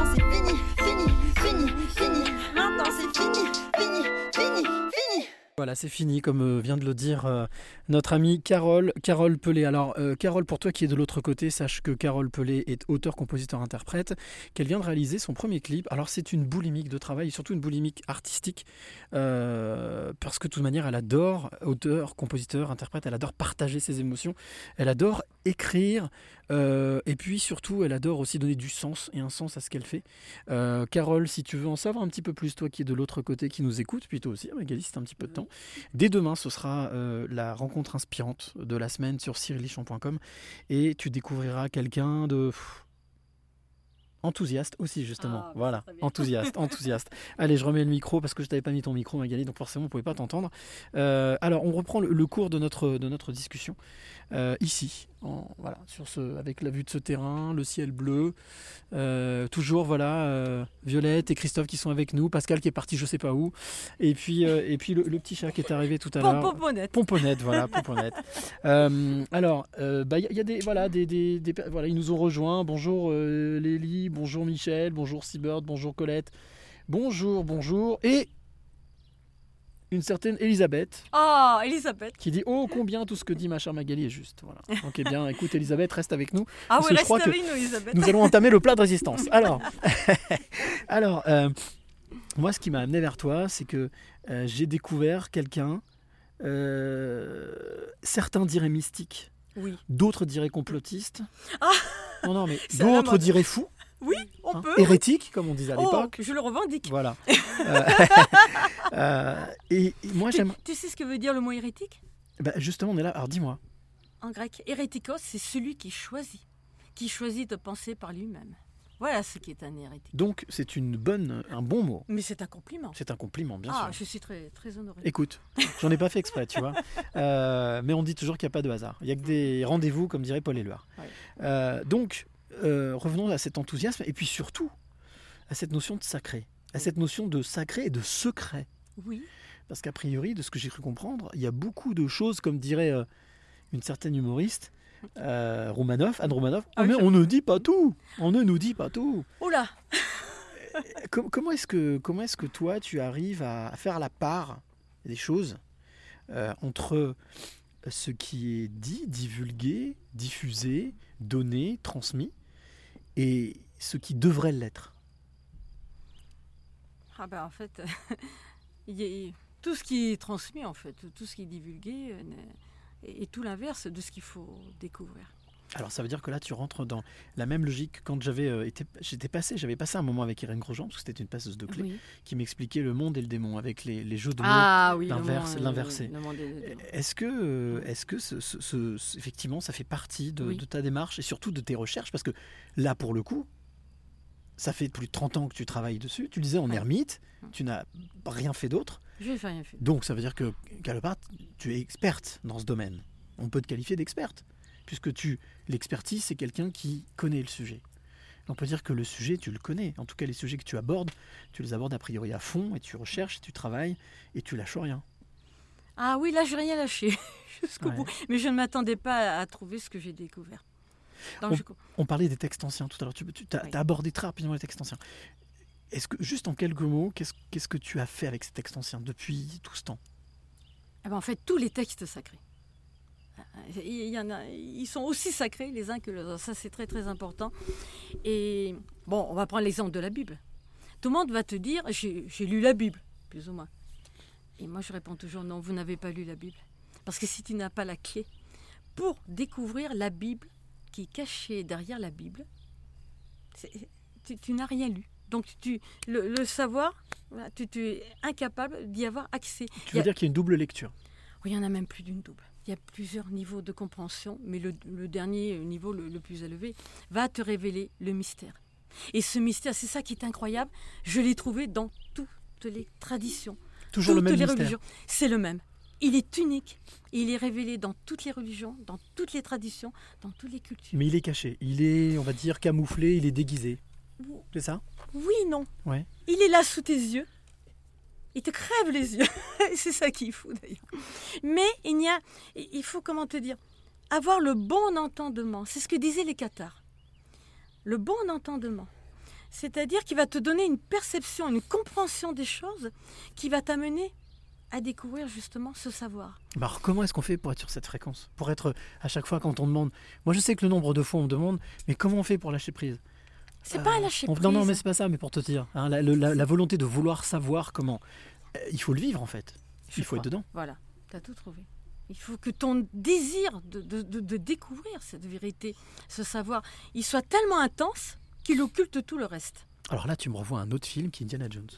Voilà, c'est fini, comme euh, vient de le dire euh, notre amie Carole, Carole Pelé. Alors, euh, Carole, pour toi qui es de l'autre côté, sache que Carole Pelé est auteur, compositeur, interprète, qu'elle vient de réaliser son premier clip. Alors, c'est une boulimique de travail, surtout une boulimique artistique, parce que de toute manière, elle adore, auteur, compositeur, interprète, elle adore partager ses émotions, elle adore écrire, euh, et puis surtout, elle adore aussi donner du sens et un sens à ce qu'elle fait. Euh, Carole, si tu veux en savoir un petit peu plus, toi qui es de l'autre côté, qui nous écoute, plutôt aussi, Magali, c'est un petit peu de temps. Dès demain, ce sera euh, la rencontre inspirante de la semaine sur cyrilichamp.com et tu découvriras quelqu'un de pff, enthousiaste aussi justement. Ah, voilà, enthousiaste, enthousiaste. Allez, je remets le micro parce que je t'avais pas mis ton micro, Magali, donc forcément on pouvait pas t'entendre. Euh, alors, on reprend le, le cours de notre de notre discussion euh, ici, en- voilà, sur ce, avec la vue de ce terrain, le ciel bleu, euh, toujours voilà, Violette et Christophe qui sont avec nous, Pascal qui est parti je sais pas où, et puis et puis le, le petit chat qui est arrivé tout à l'heure. Pomponnette. Pomponnette, voilà, Pomponnette. Alors, il bah, y, a- y a des, voilà, des, des, des voilà, ils nous ont rejoints. Bonjour Lélie, bonjour Michel, bonjour Seabird, bonjour Colette, bonjour, bonjour, et une certaine Elisabeth Ah, Elisabeth. qui dit oh combien tout ce que dit ma chère Magali est juste. Voilà. Donc eh bien, écoute Elisabeth, reste avec nous. Ah oui, reste avec nous, Elisabeth. Nous allons entamer le plat de résistance. Alors, alors euh, moi, ce qui m'a amené vers toi, c'est que euh, j'ai découvert quelqu'un. euh, certains diraient mystique, Oui. d'autres diraient complotiste. Ah non, non, mais d'autres diraient fou, Oui, on hein, peut. hérétique, comme on disait à Oh, l'époque. je le revendique. Voilà. Euh, euh, et, et moi, j'aime. tu sais ce que veut dire le mot hérétique? Bah, justement, on est là. Alors, dis-moi. En grec, hérétikos, c'est celui qui choisit, qui choisit de penser par lui-même. Voilà ce qui est un hérétique. Donc, c'est une bonne, un bon mot. Mais c'est un compliment. C'est un compliment, bien ah, sûr. je suis très, très honorée. Écoute, j'en ai pas fait exprès, tu vois. Euh, mais on dit toujours qu'il n'y a pas de hasard. Il y a que des rendez-vous, comme dirait Paul Éluard. Ouais. Euh, donc, euh, revenons à cet enthousiasme et puis surtout à cette notion de sacré, à cette notion de sacré et de secret. Oui. Parce qu'a priori, de ce que j'ai cru comprendre, il y a beaucoup de choses, comme dirait euh, une certaine humoriste, euh, Roumanoff, Anne Roumanoff. Ah Ah, mais on ne dit pas tout. On ne nous dit pas tout. Oula Com- comment est-ce que comment est-ce que toi tu arrives à, à faire la part des choses euh, entre ce qui est dit, divulgué, diffusé, donné, transmis et ce qui devrait l'être Ah ben en fait, tout ce qui est transmis en fait, tout ce qui est divulgué euh, est, est tout l'inverse de ce qu'il faut découvrir. Alors ça veut dire que là tu rentres dans la même logique quand j'avais euh, été j'étais passé j'avais passé un moment avec Irène Grosjean parce que c'était une passeuse de clé Oui. qui m'expliquait le monde et le démon avec les, les jeux de mots Ah oui, l'inversé. Est-ce que, euh, est-ce que ce- ce- ce- ce- effectivement, ça fait partie de, Oui. de ta démarche et surtout de tes recherches? Parce que là, pour le coup, Ça fait plus de 30 ans que tu travailles dessus. Tu le disais en ermite, tu n'as rien fait d'autre. J'ai rien fait. Donc ça veut dire que, quelque part, tu es experte dans ce domaine. On peut te qualifier d'experte, puisque tu l'expertise, c'est quelqu'un qui connaît le sujet. On peut dire que le sujet, tu le connais. En tout cas, les sujets que tu abordes, tu les abordes a priori à fond, et tu recherches, et tu travailles, et tu lâches rien. Ah oui, là, j'ai rien lâché jusqu'au Ouais. bout. Mais je ne m'attendais pas à trouver ce que j'ai découvert. Je- On parlait des textes anciens tout à l'heure. Tu, as, Oui. abordé très rapidement les textes anciens. Est-ce que, juste en quelques mots, qu'est-ce qu'est-ce que tu as fait avec ces textes anciens depuis tout ce temps? Eh ben, en fait, tous les textes sacrés. Il y en a, ils sont aussi sacrés les uns que les autres. Ça, c'est très très important. Et bon, on va prendre l'exemple de la Bible. Tout le monde va te dire j'ai lu la Bible, plus ou moins. Et moi, je réponds toujours non, vous n'avez pas lu la Bible. Parce que si tu n'as pas la clé pour découvrir la Bible qui est cachée derrière la Bible, tu, tu n'as rien lu. Donc, tu, le, le savoir, tu, tu es incapable d'y avoir accès. Tu veux a- dire qu'il y a une double lecture? Oui, il y en a même plus d'une double. Il y a plusieurs niveaux de compréhension, mais le, le dernier niveau, le, le plus élevé, va te révéler le mystère. Et ce mystère, c'est ça qui est incroyable, je l'ai trouvé dans toutes les traditions, Toujours le toutes même les religions. C'est le même. Il est unique. Il est révélé dans toutes les religions, dans toutes les traditions, dans toutes les cultures. Mais il est caché. Il est, on va dire, camouflé, il est déguisé. C'est ça? Oui, non. Ouais. Il est là sous tes yeux. Il te crève les yeux. c'est ça qui est d'ailleurs. Mais il y a, il faut comment te dire, avoir le bon entendement. C'est ce que disaient les cathares. Le bon entendement. C'est-à-dire qu'il va te donner une perception, une compréhension des choses qui va t'amener à découvrir justement ce savoir. Bah alors comment est-ce qu'on fait pour être sur cette fréquence? Pour être à chaque fois quand on demande. Moi je sais que le nombre de fois on me demande, mais comment on fait pour lâcher prise? C'est pas un lâcher On- prise. Non, non, mais c'est pas ça, mais pour te dire. hein, la, le- la- la volonté de vouloir savoir comment. Euh, il faut le vivre en fait. Je il faut être dedans. Voilà, tu as tout trouvé. Il faut que ton désir de, de- de- de découvrir cette vérité, ce savoir, il soit tellement intense qu'il occulte tout le reste. Alors là, tu me revois un autre film qui est Indiana Jones.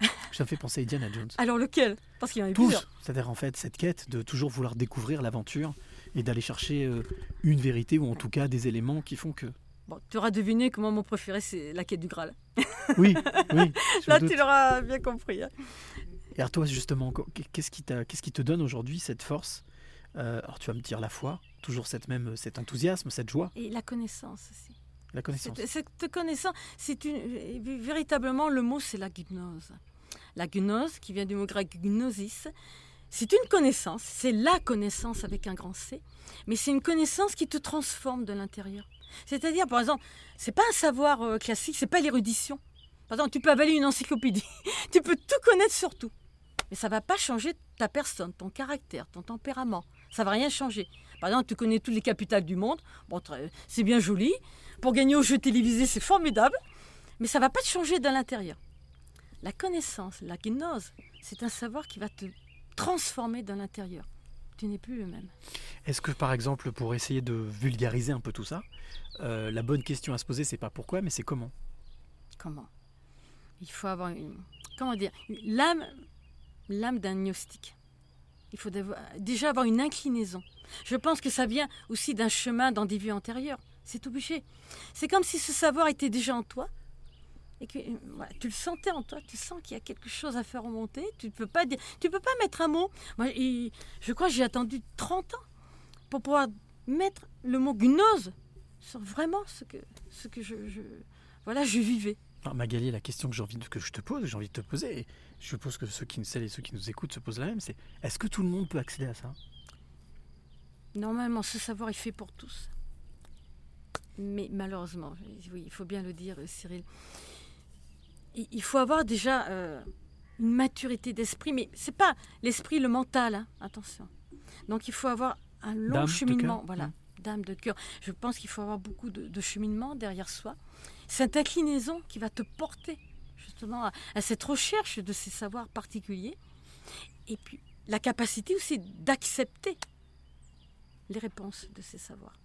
Ça me fait penser à Indiana Jones. Alors lequel? Parce qu'il y en a Tous. plusieurs. C'est-à-dire en fait cette quête de toujours vouloir découvrir l'aventure et d'aller chercher euh, une vérité ou en tout cas des éléments qui font que. Bon, tu auras deviné que moi, mon préféré, c'est la quête du Graal. Oui, oui. Là, doute. tu l'auras bien compris. hein. Et alors toi justement, qu'est-ce qui, t'a- qu'est-ce qui te donne aujourd'hui cette force? Euh, Alors tu vas me dire la foi, toujours cette même, cet enthousiasme, cette joie, Et la connaissance aussi. la connaissance. Cette, cette connaissance, c'est une, véritablement le mot, c'est la gnose. La gnose, qui vient du mot grec gnosis, c'est une connaissance, c'est la connaissance avec un grand C, mais c'est une connaissance qui te transforme de l'intérieur. C'est-à-dire, par exemple, c'est pas un savoir euh, classique, c'est pas l'érudition. Par exemple, tu peux avaler une encyclopédie, tu peux tout connaître sur tout, mais ça va pas changer ta personne, ton caractère, ton tempérament. Ça va rien changer. Par exemple, tu connais toutes les capitales du monde, bon, c'est bien joli. Pour gagner au jeu télévisé, c'est formidable, mais ça va pas te changer de l'intérieur. La connaissance, la gnose, c'est un savoir qui va te transformer de l'intérieur. Tu n'es plus le même. Est-ce que par exemple, pour essayer de vulgariser un peu tout ça, euh, la bonne question à se poser, c'est pas pourquoi, mais c'est comment? Comment? Il faut avoir une. Comment dire L'âme, l'âme d'un gnostique. Il faut déjà avoir une inclinaison. Je pense que ça vient aussi d'un chemin dans des vies antérieures. C'est obligé. C'est comme si ce savoir était déjà en toi et que voilà, tu le sentais en toi. Tu sens qu'il y a quelque chose à faire remonter. Tu ne peux pas dire, tu peux pas mettre un mot. Moi, je crois que j'ai attendu 30 ans pour pouvoir mettre le mot gnose sur vraiment ce que, ce que je, je- voilà, je vivais. Alors, Magali, la question que j'ai envie de, que je te pose, j'ai envie de te poser, et je suppose que ceux qui, celles et ceux qui nous écoutent se posent la même, c'est est-ce que tout le monde peut accéder à ça? Normalement, ce savoir est fait pour tous. Mais malheureusement, oui, il faut bien le dire, Cyril, il faut avoir déjà euh, une maturité d'esprit, mais c'est pas l'esprit, le mental, hein, attention. Donc il faut avoir un long cheminement, voilà, mm. d'âme, de cœur. Je pense qu'il faut avoir beaucoup de, de cheminement derrière soi. Cette inclinaison qui va te porter justement à, à cette recherche de ces savoirs particuliers. Et puis la capacité aussi d'accepter les réponses de ces savoirs.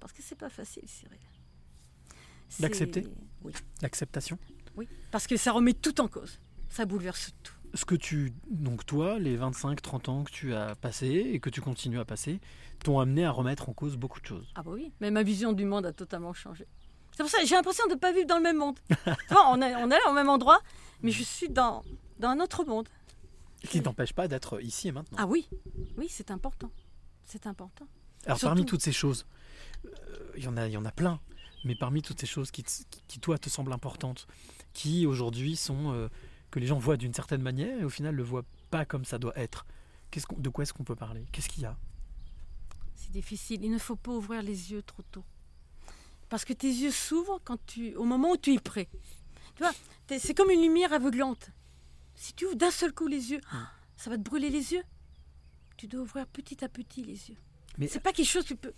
Parce que c'est pas facile, Cyril. D'accepter Oui, L'acceptation oui. Parce que ça remet tout en cause. Ça bouleverse tout. Ce que tu, donc toi, les 25-30 ans que tu as passé et que tu continues à passer, t'ont amené à remettre en cause beaucoup de choses. Ah bah oui, mais ma vision du monde a totalement changé. C'est pour ça que j'ai l'impression de ne pas vivre dans le même monde. On est, on est là au même endroit, mais je suis dans, dans un autre monde. Qui ne t'empêche pas d'être ici et maintenant. Ah oui, oui, c'est important. C'est important. Alors surtout- parmi toutes ces choses, euh, il y en a, il y en a plein. Mais parmi toutes ces choses qui, te- qui, qui, toi te semblent importantes, qui aujourd'hui sont euh, que les gens voient d'une certaine manière et au final le voient pas comme ça doit être. Qu'est-ce qu'on- de quoi est-ce qu'on peut parler? Qu'est-ce qu'il y a? C'est difficile. Il ne faut pas ouvrir les yeux trop tôt. Parce que tes yeux s'ouvrent quand tu, au moment où tu es prêt. Tu vois, c'est comme une lumière aveuglante. Si tu ouvres d'un seul coup les yeux, ah, ça va te brûler les yeux. Tu dois ouvrir petit à petit les yeux. Mais- c'est pas quelque chose que tu peux.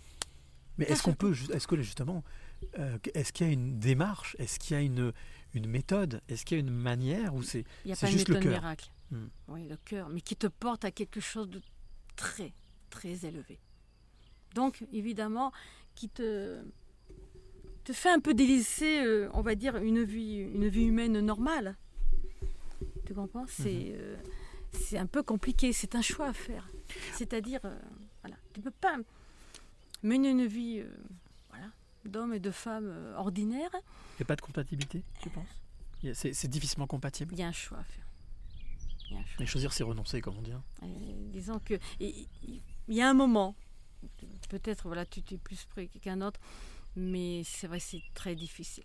Mais est-ce qu'on peut, est-ce que justement, euh, est-ce qu'il y a une démarche? Est-ce qu'il y a une, une méthode? Est-ce qu'il y a une manière ou c'est Il n'y a pas une juste le méthode cœur? miracle. Hmm. Oui, le cœur, mais qui te porte à quelque chose de très, très élevé. Donc, évidemment, qui te, te fait un peu délaisser, euh, on va dire, une vie, une vie humaine normale. Tu comprends? C'est euh, c'est un peu compliqué, c'est un choix à faire. C'est-à-dire, voilà, tu ne peux pas mener une vie euh, voilà, d'homme et de femme euh, ordinaire. Il n'y a pas de compatibilité, tu penses? C'est difficilement compatible? Il y a un choix à faire. Mais choisir, c'est renoncer, comme on dit. hein. Euh, disons que il y a un moment, peut-être voilà, tu es plus près qu'un autre, mais c'est vrai, c'est très difficile.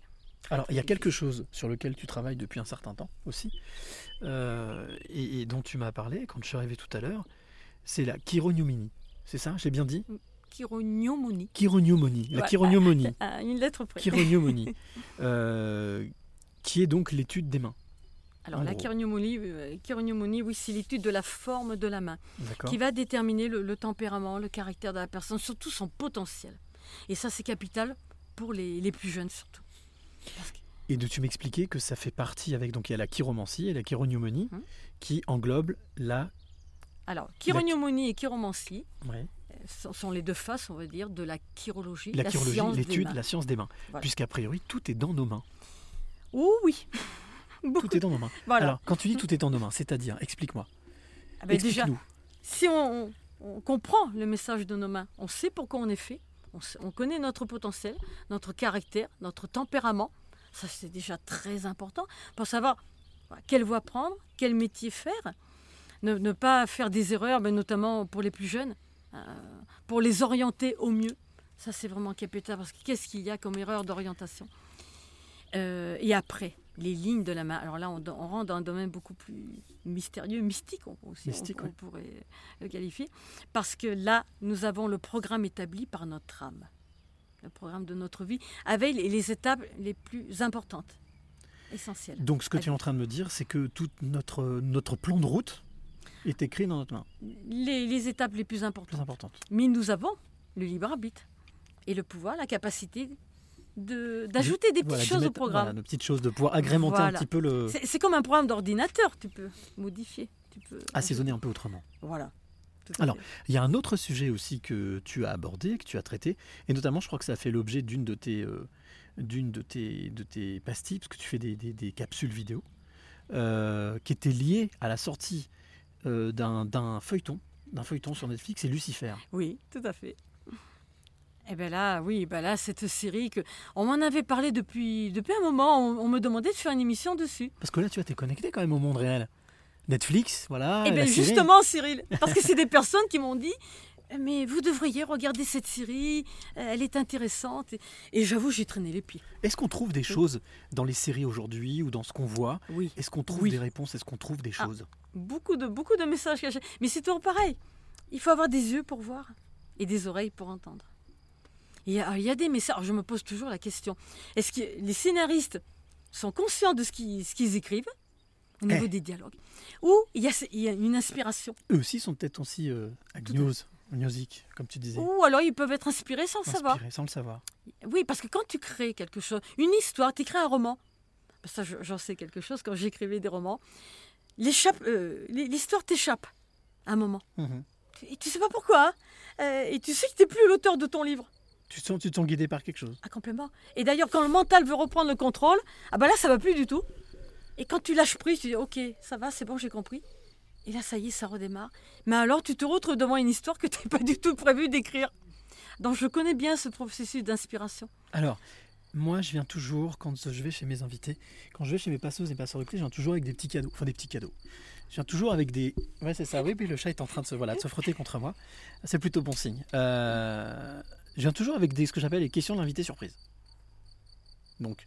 Alors, il y a quelque chose sur lequel tu travailles depuis un certain temps aussi, euh, et, et dont tu m'as parlé quand je suis arrivé tout à l'heure, c'est la chirognomini. C'est ça? J'ai bien dit? Chirognomonie. Chirognomonie. La chirognomonie. À une lettre près. Chirognomonie. Euh, qui est donc l'étude des mains. Alors en la chirognomonie, euh, oui, c'est l'étude de la forme de la main, qui va déterminer le, le tempérament, le caractère de la personne, surtout son potentiel. Et ça, c'est capital pour les, les plus jeunes surtout. Et de tu m'expliquais que ça fait partie avec donc il y a la chiromancie et la chirognomonie Hum. qui englobe la. Alors, chirognomonie et chiromancie Ouais. Sont, les deux faces, on va dire, de la chirologie, La chirologie, science des l'étude, la science des mains. Voilà. Puisqu'a priori, tout est dans nos mains. Oh oui Beaucoup. Tout est dans nos mains. Voilà. Alors, quand tu dis tout est dans nos mains, c'est-à-dire, explique-moi. Ah ben déjà, si on, comprend le message de nos mains, on sait pourquoi on est fait, on, sait- on connaît notre potentiel, notre caractère, notre tempérament, ça c'est déjà très important pour savoir quelle voie prendre, quel métier faire, ne, ne pas faire des erreurs, mais notamment pour les plus jeunes, pour les orienter au mieux. Ça c'est vraiment capital parce que qu'est-ce qu'il y a comme erreur d'orientation? Euh, Et après, les lignes de la main. Alors là, on, on rentre dans un domaine beaucoup plus mystérieux, mystique on, aussi, on- Mystique, on, oui. pourrait le qualifier. Parce que là, nous avons le programme établi par notre âme, le programme de notre vie, avec les, les étapes les plus importantes, essentielles. Donc, ce que tu es en train de me dire, c'est que tout notre, notre plan de route est écrit dans notre main. Les, les étapes les plus importantes. Plus. Mais nous avons le libre arbitre et le pouvoir, la capacité de- d'ajouter des petites Voilà, choses au programme. Voilà, de petites choses, de pouvoir agrémenter un petit peu le. C'est comme un programme d'ordinateur, tu peux modifier. Tu peux assaisonner un peu autrement. Voilà. Alors, il y a un autre sujet aussi que tu as abordé, que tu as traité, et notamment, je crois que ça a fait l'objet d'une de tes, euh, d'une de tes, de tes pastilles, parce que tu fais des, des- des capsules vidéo, euh, qui était liée à la sortie euh, d'un, feuilleton, d'un feuilleton sur Netflix, c'est Lucifer. Oui, tout à fait. Et bien là, oui, ben là, cette série que on m'en avait parlé depuis depuis un moment. On, on me demandait de faire une émission dessus. Parce que là, tu vois, t'es connecté quand même au monde réel. Netflix, voilà. Et la bien série. justement, Cyril, parce que c'est des personnes qui m'ont dit, mais vous devriez regarder cette série, euh, elle est intéressante. Et, et j'avoue, j'ai traîné les pieds. Est-ce qu'on trouve des choses dans les séries aujourd'hui ou dans ce qu'on voit? Oui. Est-ce qu'on trouve Oui. des réponses? Est-ce qu'on trouve des Ah. choses? Beaucoup de beaucoup de messages cachés. Mais c'est toujours pareil. Il faut avoir des yeux pour voir et des oreilles pour entendre. Il y a, il y a des messages. Je me pose toujours la question est-ce que les scénaristes sont conscients de ce qu'ils ce qu'ils écrivent au niveau Eh. des dialogues? Ou il y, a, il y a une inspiration? Eux aussi sont peut-être aussi euh, agnos- agnosiques, comme tu disais. Ou alors ils peuvent être inspirés sans le savoir. Inspirés, sans le savoir. Oui, parce que quand tu crées quelque chose, une histoire, tu écris un roman. Ça, je- j'en sais quelque chose quand j'écrivais des romans. Euh, L'histoire t'échappe à un moment. Mhm. Et tu sais pas pourquoi. hein. Euh, et tu sais que tu n'es plus l'auteur de ton livre. Tu te sens, tu te sens guidé par quelque chose. Ah, complètement. Et d'ailleurs, quand le mental veut reprendre le contrôle, ah bah là, ça va plus du tout. Et quand tu lâches prise, tu dis ok, ça va, c'est bon, j'ai compris. Et là, ça y est, ça redémarre. Mais alors, tu te retrouves devant une histoire que tu n'as pas du tout prévu d'écrire. Donc, je connais bien ce processus d'inspiration. Alors, Moi, je viens toujours, quand je vais chez mes invités, quand je vais chez mes passeuses et passeurs de clés, je viens toujours avec des petits cadeaux. Enfin, des petits cadeaux. Je viens toujours avec des. Ouais, c'est ça. Oui, puis le chat est en train de se, voilà, de se frotter contre moi. C'est plutôt bon signe. Euh, je viens toujours avec des, ce que j'appelle les questions d'invité surprise. Donc,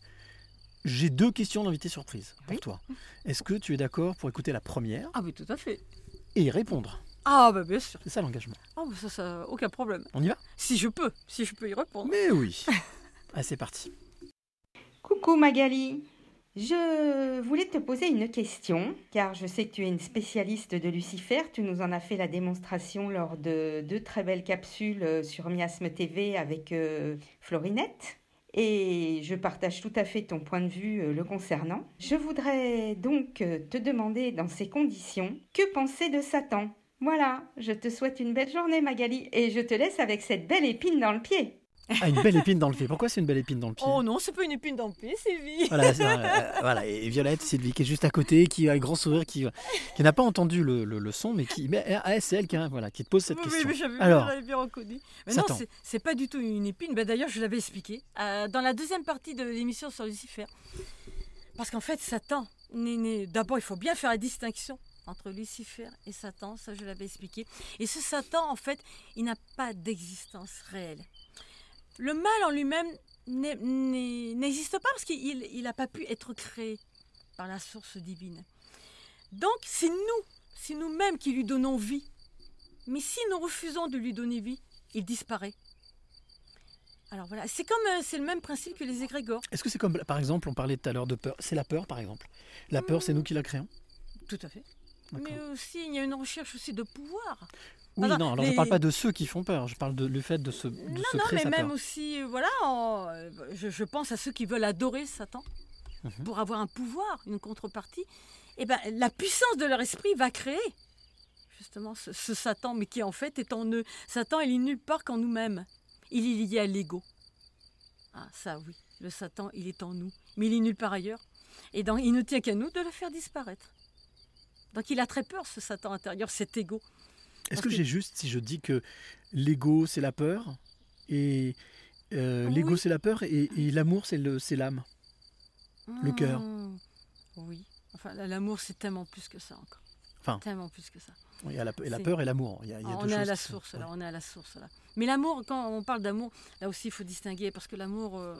j'ai deux questions d'invité surprise pour Oui. toi. Est-ce que tu es d'accord pour écouter la première Ah oui, tout à fait. et y répondre? Ah bah bien sûr. C'est ça l'engagement. Ah bah ça, ça, aucun problème. On y va? Si je peux, si je peux y répondre. Mais oui. ah, c'est parti. Coucou Magali. Je voulais te poser une question, car je sais que tu es une spécialiste de Lucifer. Tu nous en as fait la démonstration lors de deux très belles capsules euh, sur Miasme TV avec euh, Florinette. Et je partage tout à fait ton point de vue euh, le concernant. Je voudrais donc te demander, dans ces conditions, que penser de Satan? Voilà, je te souhaite une belle journée Magali, et je te laisse avec cette belle épine dans le pied. Ah, une belle épine dans le pied. Pourquoi c'est une belle épine dans le pied? Oh non, c'est pas une épine dans le pied, Sylvie. Voilà, euh, voilà, et Violette, Sylvie, qui est juste à côté, qui a un grand sourire, qui, qui n'a pas entendu le, le- le son, mais qui, mais ah, c'est elle qui, voilà, qui te pose cette Oui, oui, question. mais j'avais Alors, bien reconnu. Mais non, c'est- pas du tout une épine. Bah, D'ailleurs, je l'avais expliqué euh, dans la deuxième partie de l'émission sur Lucifer. Parce qu'en fait, Satan, d'abord, il faut bien faire la distinction entre Lucifer et Satan, ça je l'avais expliqué. Et ce Satan, en fait, il n'a pas d'existence réelle. Le mal en lui-même n'existe pas parce qu'il n'a pas pu être créé par la source divine. Donc, c'est nous, c'est nous-mêmes qui lui donnons vie. Mais si nous refusons de lui donner vie, il disparaît. Alors voilà, c'est comme euh, c'est le même principe que les égrégores. est-ce que c'est comme, par exemple, on parlait tout à l'heure de peur C'est la peur, par exemple. La peur, c'est nous qui la créons Tout à fait. Mais aussi, il y a une recherche aussi de pouvoir. Oui, non, alors je les- parle pas de ceux qui font peur, je parle de le fait de se, de Non, se non, mais sa même peur. aussi, euh, voilà, en- euh, je, je pense à ceux qui veulent adorer Satan Mhm. pour avoir un pouvoir, une contrepartie. Et ben, la puissance de leur esprit va créer justement ce, ce Satan, mais qui en fait est en eux. Satan, il est nulle part qu'en nous-mêmes. Il est lié à l'ego. Ah, ça oui, le Satan, il est en nous, mais il est nulle part ailleurs. Et donc, il ne tient qu'à nous de le faire disparaître. Donc, il a très peur, ce Satan intérieur, cet ego. Est-ce que j'ai juste si je dis que l'ego, c'est la peur, et euh, l'ego, Oui. c'est la peur, et, et l'amour, c'est le- c'est l'âme Le cœur. Mmh. Oui. Enfin, l'amour, c'est tellement plus que ça encore. Enfin. Tellement plus que ça. Oui, il y a la, et la peur et l'amour. Il y a, il y a Ah, deux on est à la sont- source, là. On est à la source, là. Mais l'amour, quand on parle d'amour, là aussi, il faut distinguer, parce que l'amour, euh,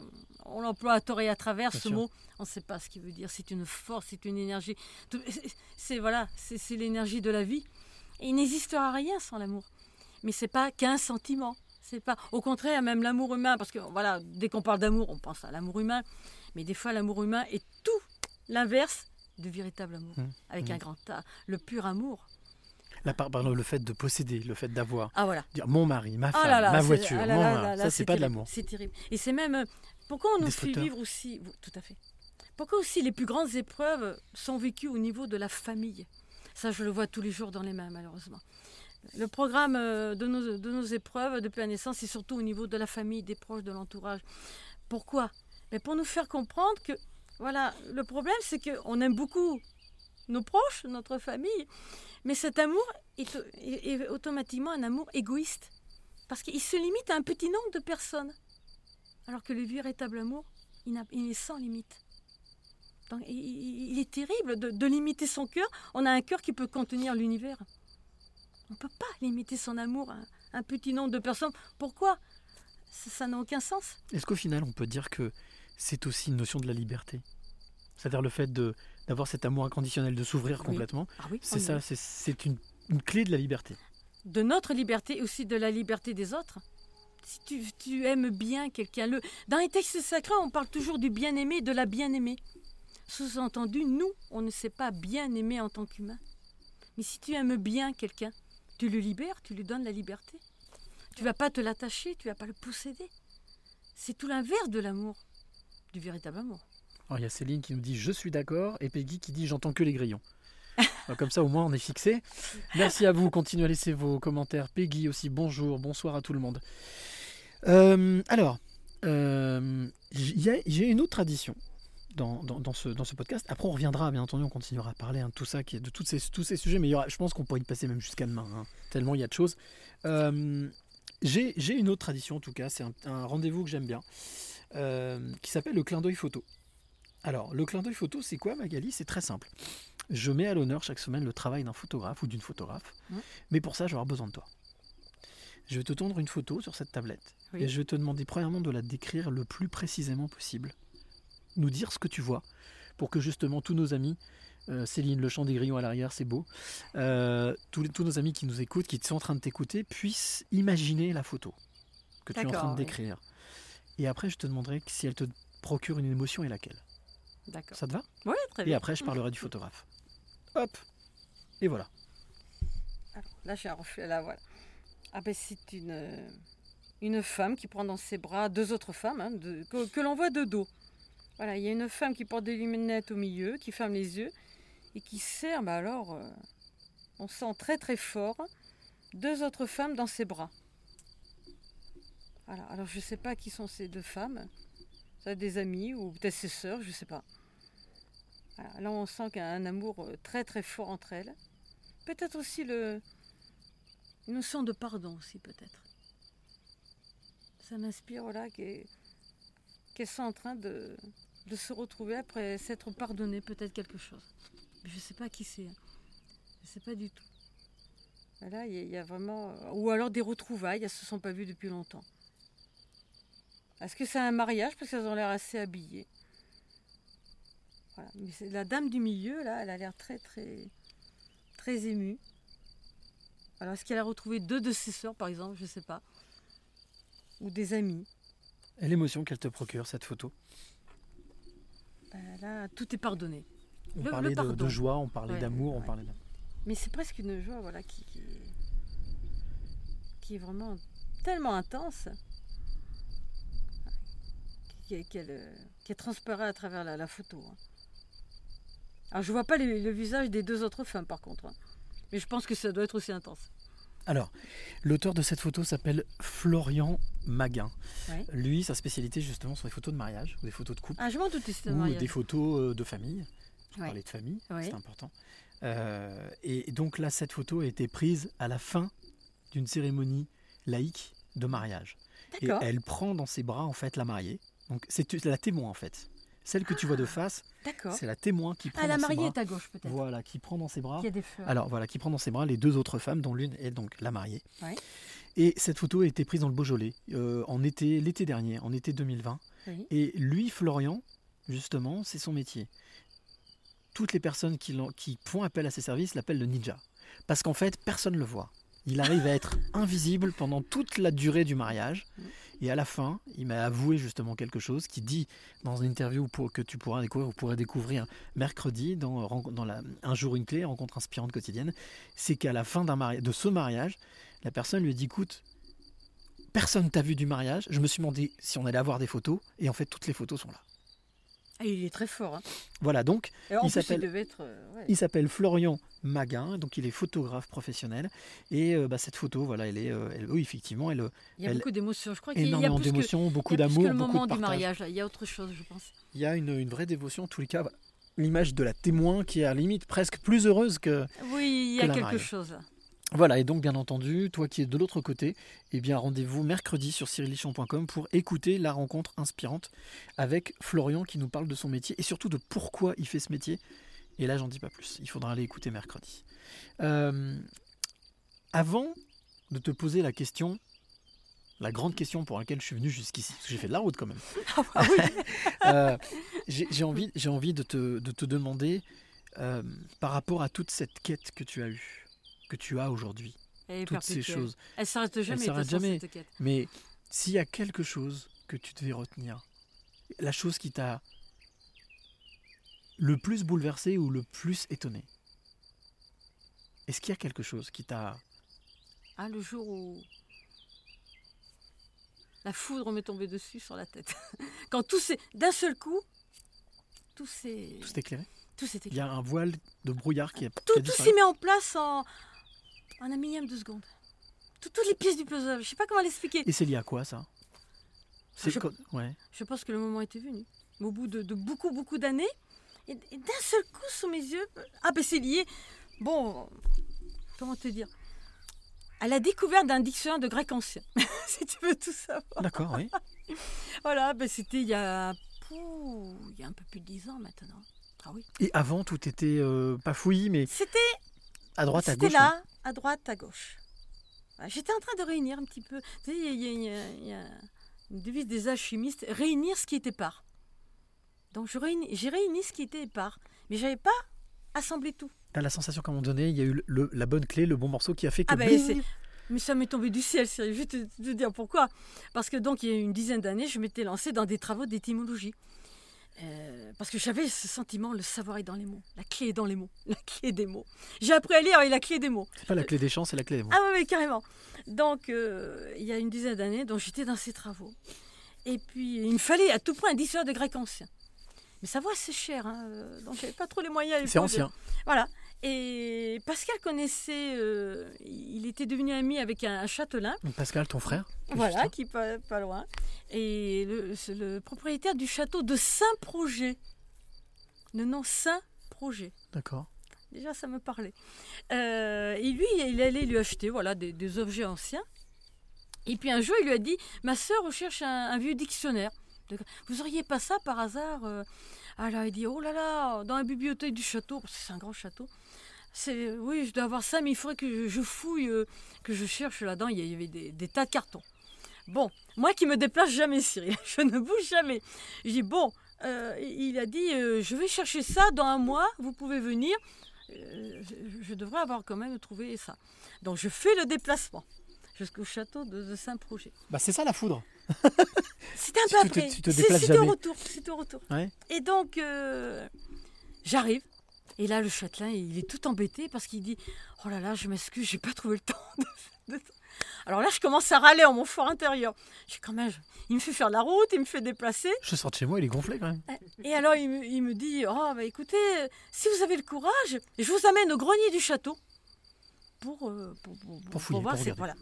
on l'emploie à tort et à travers, Bien ce sûr. mot. On ne sait pas ce qu'il veut dire. C'est une force, c'est une énergie. C'est- voilà, c'est l'énergie de la vie. Et il n'existera rien sans l'amour. Mais c'est pas qu'un sentiment. C'est pas, au contraire, même l'amour humain, parce que voilà, dès qu'on parle d'amour, on pense à l'amour humain, mais des fois l'amour humain est tout l'inverse du véritable amour, Mmh, avec mmh. un grand A, le pur amour. Là, par- pardon, le fait de posséder, le fait d'avoir, Ah voilà. dire mon mari, ma femme, Ah là là, ma voiture, ah là mon- ça c'est pas de l'amour. C'est terrible. Et c'est même euh, pourquoi on nous fait vivre aussi, tout à fait. Pourquoi aussi les plus grandes épreuves sont vécues au niveau de la famille? Ça, je le vois tous les jours dans les mains, malheureusement. Le programme euh, de nos, épreuves depuis la naissance, c'est surtout au niveau de la famille, des proches, de l'entourage. Pourquoi? Mais Pour nous faire comprendre que, voilà, le problème, c'est qu'on aime beaucoup nos proches, notre famille, mais cet amour est, automatiquement un amour égoïste. Parce qu'il se limite à un petit nombre de personnes. Alors que le véritable amour, il est sans limite. Donc, il, est terrible de, de limiter son cœur. On a un cœur qui peut contenir l'univers. On ne peut pas limiter son amour à un, un petit nombre de personnes. Pourquoi? Ça n'a aucun sens. Est-ce qu'au final, on peut dire que c'est aussi une notion de la liberté? C'est-à-dire le fait d'avoir cet amour inconditionnel, de s'ouvrir Oui. complètement. Ah oui, C'est ça, est- c'est- c'est une, une clé de la liberté. de notre liberté et aussi de la liberté des autres. Si tu, tu aimes bien quelqu'un, le... dans les textes sacrés, on parle toujours du bien-aimé et de la bien-aimée. Sous-entendu, nous, on ne sait pas bien aimer en tant qu'humain. Mais si tu aimes bien quelqu'un, tu le libères, tu lui donnes la liberté. Tu vas pas te l'attacher, tu vas pas le posséder. C'est tout l'inverse de l'amour, du véritable amour. Alors, il y a Céline qui nous dit je suis d'accord et Peggy qui dit j'entends que les grillons. Alors, Comme ça au moins on est fixé. Merci à vous, continuez à laisser vos commentaires. Peggy aussi, bonjour, bonsoir à tout le monde. Euh, alors, euh, j'ai une autre tradition dans, dans- dans ce, dans ce podcast. Après on reviendra, bien entendu, on continuera à parler hein, de tout ça, qui est- de toutes ces, tous ces sujets, mais il y aura- je pense qu'on pourrait y passer même jusqu'à demain, hein, tellement il y a de choses. Euh, j'ai une autre tradition en tout cas, c'est un, un rendez-vous que j'aime bien. euh, qui s'appelle le clin d'œil photo. Alors, le clin d'œil photo, c'est quoi, Magali? C'est très simple. Je mets à l'honneur chaque semaine le travail d'un photographe ou d'une photographe, Mhm. mais pour ça, je vais avoir besoin de toi. Je vais te tendre une photo sur cette tablette Oui. et je vais te demander premièrement de la décrire le plus précisément possible. Nous dire ce que tu vois pour que justement tous nos amis, euh, Céline, le chant des grillons à l'arrière, c'est beau, euh, tous, nos amis qui nous écoutent, qui sont en train de t'écouter, puissent imaginer la photo que tu es en train de oui. décrire. Et après, je te demanderai si elle te procure une émotion et laquelle. D'accord. Ça te va? Oui, très Et bien. après, je parlerai du photographe. Hop Et voilà. Alors, là, j'ai un reflet, là, voilà. Ah ben, c'est une, une femme qui prend dans ses bras deux autres femmes, hein, de- que, que l'on voit de dos. Voilà, il y a une femme qui porte des lunettes au milieu, qui ferme les yeux, et qui serre, bah alors, euh, on sent très très fort, deux autres femmes dans ses bras. Alors je ne sais pas qui sont ces deux femmes. Ça des amis ou peut-être ses sœurs, je ne sais pas. Là, on sent qu'il y a un amour euh, très très fort entre elles. Peut-être aussi le, une notion de pardon aussi, peut-être. Ça m'inspire, qu'elles qu'elles sont en train de, de se retrouver après s'être pardonnées peut-être quelque chose. Mais je ne sais pas qui c'est. hein. Je ne sais pas du tout. Là, il y, a- vraiment... Ou alors des retrouvailles, elles ne se sont pas vues depuis longtemps. Est-ce que c'est un mariage Parce qu'elles ont l'air assez habillées? Voilà. Mais la dame du milieu, là, elle a l'air très, très, très émue. Alors, est-ce qu'elle a retrouvé deux de ses sœurs, par exemple? Je ne sais pas. Ou des amis. Et l'émotion qu'elle te procure, cette photo? Ben là, tout est pardonné. On Le- le parlait de, joie, on parlait Ouais, d'amour, on parlait de... Mais c'est presque une joie, voilà, qui, qui, est- qui est vraiment tellement intense qui- qu'elle euh, qu'elle transparaît à travers la, la photo. hein. Alors, je vois pas les- le visage des deux autres femmes, par contre. hein. Mais je pense que ça doit être aussi intense. Alors, l'auteur de cette photo s'appelle Florian Maguin. Ouais. Lui, sa spécialité justement sont les photos de mariage, ou des photos de couple, Ah, je m'en doutais, un ou mariage. des photos euh, de famille. Je Ouais. parlais de famille, Ouais. c'est important. Euh, et donc là, cette photo a été prise à la fin d'une cérémonie laïque de mariage. Et elle prend dans ses bras en fait la mariée. Donc c'est la témoin en fait. Celle que tu vois de face, D'accord. c'est la témoin qui prend Ah, la dans ses mariée bras. est à gauche, peut-être. Voilà, qui prend dans ses bras. Qui a des fleurs. Alors voilà, qui prend dans ses bras les deux autres femmes, dont l'une est donc la mariée. Ouais. Et cette photo a été prise dans le Beaujolais euh, en été, l'été dernier, en été 2020. Oui. Et lui, Florian, justement, c'est son métier. Toutes les personnes qui, qui font appel à ses services l'appellent le ninja. Parce qu'en fait, personne ne le voit. Il arrive à être invisible pendant toute la durée du mariage. Et à la fin, il m'a avoué justement quelque chose qui dit dans une interview pour, que tu pourras découvrir, vous pourrez découvrir mercredi dans, Un jour une clé, rencontre inspirante quotidienne, c'est qu'à la fin de ce mariage, la personne lui dit écoute, personne t'a vu du mariage, je me suis demandé si on allait avoir des photos, et en fait toutes les photos sont là. Ah, il est très fort. hein. Voilà, donc il s'appelle être. euh, ouais. il s'appelle Florian Maguin, donc il est photographe professionnel. Et euh, bah, cette photo, voilà, elle est, euh, elle- oui, effectivement, elle, Il y a elle- beaucoup d'émotions. Je crois qu'il y a énormément d'émotions, beaucoup d'amour, le beaucoup moment de du partage. mariage. là. Il y a autre chose, je pense. Il y a une, une vraie dévotion, en tous les cas, l'image de la témoin qui est à la limite presque plus heureuse que. Oui, il y a quelque chose. Voilà, et donc bien entendu, toi qui es de l'autre côté, eh bien rendez-vous mercredi sur cyrillichon.com pour écouter la rencontre inspirante avec Florian qui nous parle de son métier et surtout de pourquoi il fait ce métier. Et là, j'en dis pas plus, il faudra aller écouter mercredi. Euh, avant de te poser la question, la grande question pour laquelle je suis venu jusqu'ici, parce que j'ai fait de la route quand même, Ah Euh, j'ai j'ai envie, j'ai envie de, te, de te demander, euh, par rapport à toute cette quête que tu as eue, que tu as aujourd'hui, toutes ces choses. Elle s'arrête jamais, s'arrête cette. Mais s'il y a quelque chose que tu devais retenir, la chose qui t'a le plus bouleversé ou le plus étonné, est-ce qu'il y a quelque chose qui t'a... Ah, le jour où la foudre m'est tombée dessus sur la tête. Quand tout s'est. D'un seul coup, tout s'est. Tout s'est éclairé Tout s'est Il y a un voile de brouillard qui a, qui a Tout, tout s'est mis en place en. En un millième de seconde. Tout- toutes les pièces du puzzle. Je sais pas comment l'expliquer. Et c'est lié à quoi ça C'est je- ouais. Je pense que le moment était venu. Mais Au bout de, de beaucoup, beaucoup d'années, et, et d'un seul coup, sous mes yeux, ah ben c'est lié. Bon, comment te dire? À la découverte d'un dictionnaire de grec ancien, si tu veux tout savoir. D'accord, oui. voilà, ben c'était il y a, il y a un peu plus de 10 ans maintenant. Ah oui. Et avant, tout était euh, pas fouillis, mais C'était à droite, à C'était gauche. là, à droite, à gauche. J'étais en train de réunir un petit peu. Tu sais, il y a- y, y une devise des alchimistes réunir ce qui était épars. Donc j'ai réuni ce qui était épars, mais j'avais pas assemblé tout. T'as la sensation qu'à un moment donné, il y a eu le- la bonne clé, le bon morceau qui a fait que. Ah ben, mais ça m'est tombé du ciel, sérieux. Je vais te, te dire pourquoi. Parce que donc il y a une dizaine d'années, je m'étais lancée dans des travaux d'étymologie. Euh, parce que j'avais ce sentiment, le savoir est dans les mots. La clé est dans les mots. La clé des mots. J'ai appris à lire avec la clé des mots. C'est pas la clé des champs, c'est la clé des mots. Ah oui, carrément. Donc, euh, il y a une dizaine d'années, donc j'étais dans ces travaux. Et puis, il me fallait à tout point un dictionnaire de grec ancien. Mais ça vaut assez cher, hein, euh, donc j'avais pas trop les moyens. C'est ancien. Voilà. Et Pascal connaissait, euh, il était devenu ami avec un, un châtelain. Pascal, ton frère Voilà, qui pas, pas loin. Et le, propriétaire du château de Saint-Projet. Le nom Saint-Projet. D'accord. Déjà, ça me parlait. Euh, et lui, il allait lui acheter voilà, des, des objets anciens. Et puis un jour, il lui a dit Ma sœur recherche un, un vieux dictionnaire. Vous auriez pas ça par hasard euh? Ah là, il dit Oh là là, dans la bibliothèque du château, c'est un grand château. C'est, oui, je dois avoir ça, mais il faudrait que je, fouille, euh, que je cherche là-dedans. Il y avait des, des tas de cartons. Bon, moi qui me déplace jamais, Cyril, je ne bouge jamais. Je dis Bon, euh, il a dit euh, Je vais chercher ça dans un mois, vous pouvez venir. Euh, je, je devrais avoir quand même trouvé ça. Donc je fais le déplacement jusqu'au château de, de Saint-Projet. Bah, c'est ça la foudre. C'était un Si peu tu te- après. tu te C'est- déplaces C'était au jamais. retour. Au retour. Ouais. Et donc, j'arrive. Et là, le châtelain, il est tout embêté parce qu'il dit Oh là là, je m'excuse, j'ai pas trouvé le temps. de- de- Alors là, je commence à râler en mon fort intérieur. J'ai quand même, il me fait faire la route, il me fait déplacer. Je sors de chez moi, il est gonflé quand même. Et alors, il me, il me dit Oh, bah écoutez, euh, si vous avez le courage, je vous amène au grenier du château pour, euh, pour, pour- pour fouiller, voir pour. Voilà.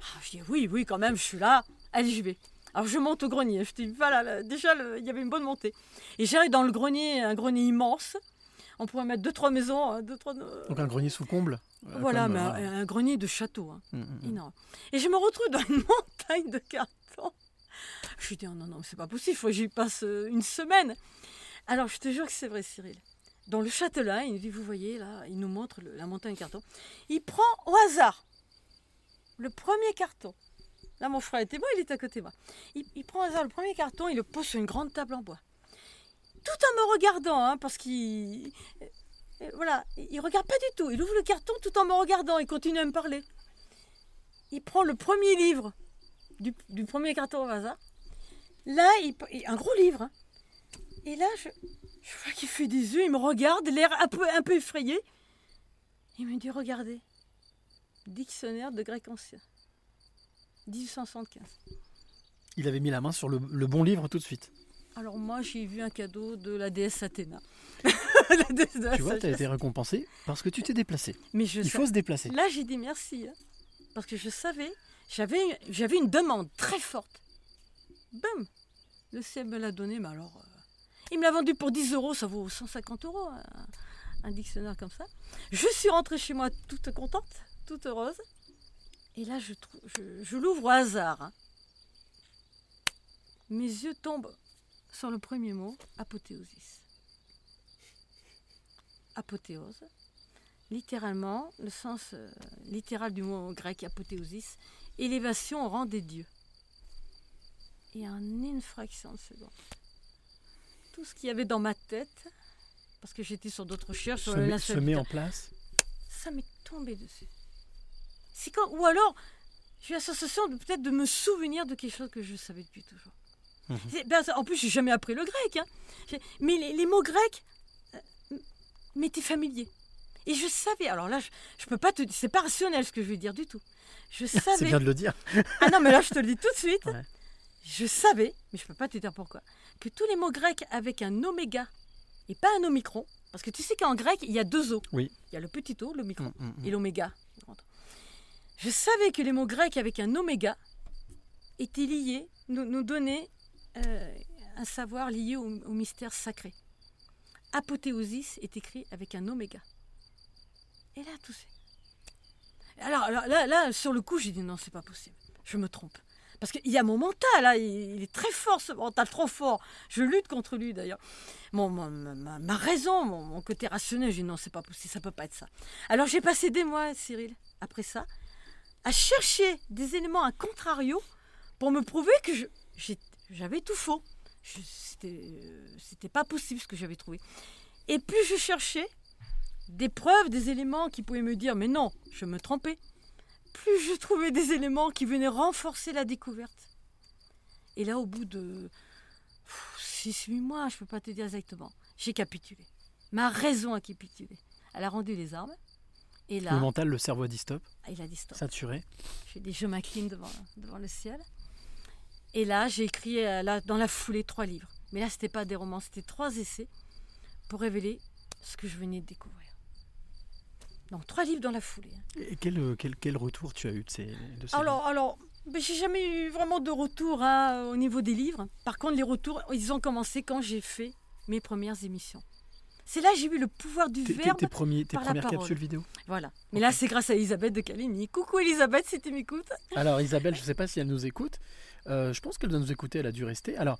Ah, je dis Oui, oui, quand même, je suis là. Allez, j'y vais. Alors, je monte au grenier. Je dis Voilà, là, déjà, le- il y avait une bonne montée. Et j'arrive dans le grenier, un grenier immense. On pourrait mettre deux, trois maisons, hein, deux, trois. euh, Donc un grenier sous comble. euh, voilà, comme, mais euh, un, grenier de château. hein. Mm, mm, mm. Énorme. Et je me retrouve dans une montagne de cartons. Je dis, oh non, non, mais c'est pas possible, il faut que j'y passe euh, une semaine. Alors, je te jure que c'est vrai, Cyril. Dans le châtelain, il dit, vous voyez, là, il nous montre le- la montagne de cartons. Il prend au hasard le premier carton. Là, mon frère était moi, il était à côté de moi. Il, il prend au hasard le premier carton, il le pose sur une grande table en bois. Tout en me regardant, hein, parce qu'il... euh, Voilà, il regarde pas du tout. Il ouvre le carton tout en me regardant. Il continue à me parler. Il prend le premier livre du, premier carton au hasard. Là, il, un gros livre. hein. Et là, je, vois qu'il fait des yeux. Il me regarde, l'air un peu, un peu effrayé. Il me dit Regardez, dictionnaire de grec ancien. 1875. Il avait mis la main sur le bon livre tout de suite. Alors moi, j'ai vu un cadeau de la déesse Athéna. La déesse de la Tu vois, tu as été récompensé parce que tu t'es déplacé. Mais je Il sa- faut se déplacer. Là, j'ai dit merci. hein, parce que je savais, j'avais, j'avais une demande très forte. Bam Le ciel me l'a donné, mais alors. euh, il me l'a vendu pour 10 euros, ça vaut 150 euros, un, un dictionnaire comme ça. Je suis rentrée chez moi toute contente, toute heureuse. Et là, je, trou- je, je l'ouvre au hasard. hein. Mes yeux tombent sur le premier mot, apothéosis. Apothéose. Littéralement, le sens euh, littéral du mot grec apothéosis, élévation au rang des dieux. Et en une fraction de seconde, tout ce qu'il y avait dans ma tête, parce que j'étais sur d'autres recherches, Se sur le met, se met en place. ça m'est tombé dessus. C'est quand, ou alors, j'ai l'association peut-être de me souvenir de quelque chose que je savais depuis toujours. Mhm. C'est- ben, en plus, j'ai jamais appris le grec. hein. Mais les, les mots grecs euh, m'étaient familiers. Et je savais. Alors là, je, je peux pas te dire. C'est pas rationnel ce que je vais dire du tout. Je C'est savais. bien de le dire. Ah non, mais là, je te le dis tout de suite. Ouais. Je savais, mais je peux pas te dire pourquoi, que tous les mots grecs avec un oméga et pas un omicron, parce que tu sais qu'en grec, il y a deux O. Oui. Il y a le petit O, l'omicron, Mm, mm, mm. et l'oméga. le. Je savais que les mots grecs avec un oméga étaient liés, nous, nous donnaient euh, un savoir lié au, au mystère sacré. Apothéosis est écrit avec un oméga. Et là, tout c'est. Alors, alors, là, là, sur le coup, j'ai dit non, c'est pas possible. Je me trompe. Parce qu'il y a mon mental, là, il, est très fort ce mental, trop fort. Je lutte contre lui d'ailleurs. Mon, mon- ma, raison, mon, côté rationnel, je dis non, c'est pas possible, ça peut pas être ça. Alors j'ai passé des mois, Cyril, après ça, à chercher des éléments à contrario pour me prouver que j'ai- j'avais tout faux. C'était euh, c'était pas possible ce que j'avais trouvé. Et plus je cherchais des preuves, des éléments qui pouvaient me dire mais non, je me trompais, plus je trouvais des éléments qui venaient renforcer la découverte. Et là, au bout de 6-8 mois, je peux pas te dire exactement, j'ai capitulé. Ma raison a capitulé. Elle a rendu les armes. Et là, Le mental, le cerveau a dit stop, ah, il a dit stop. saturé. J'ai des je m'incline devant, devant le ciel. Et là, j'ai écrit euh, là, dans la foulée trois livres. Mais là, c'était pas des romans, c'était trois essais pour révéler ce que je venais de découvrir. Donc, trois livres dans la foulée. hein. Et quel, euh, quel, quel retour tu as eu de ces, de ces Alors, alors ben, j'ai jamais eu vraiment de retour hein, au niveau des livres. Par contre, les retours, ils ont commencé quand j'ai fait mes premières émissions. C'est là que j'ai vu le pouvoir du verbe tes premiers, tes par la premières parole. capsules vidéo Voilà. Mais là, c'est grâce à Elisabeth de Caligny. Coucou Elisabeth, si tu m'écoutes. Alors Isabelle, je ne sais pas si elle nous écoute. Euh, je pense qu'elle doit nous écouter, elle a dû rester. Alors,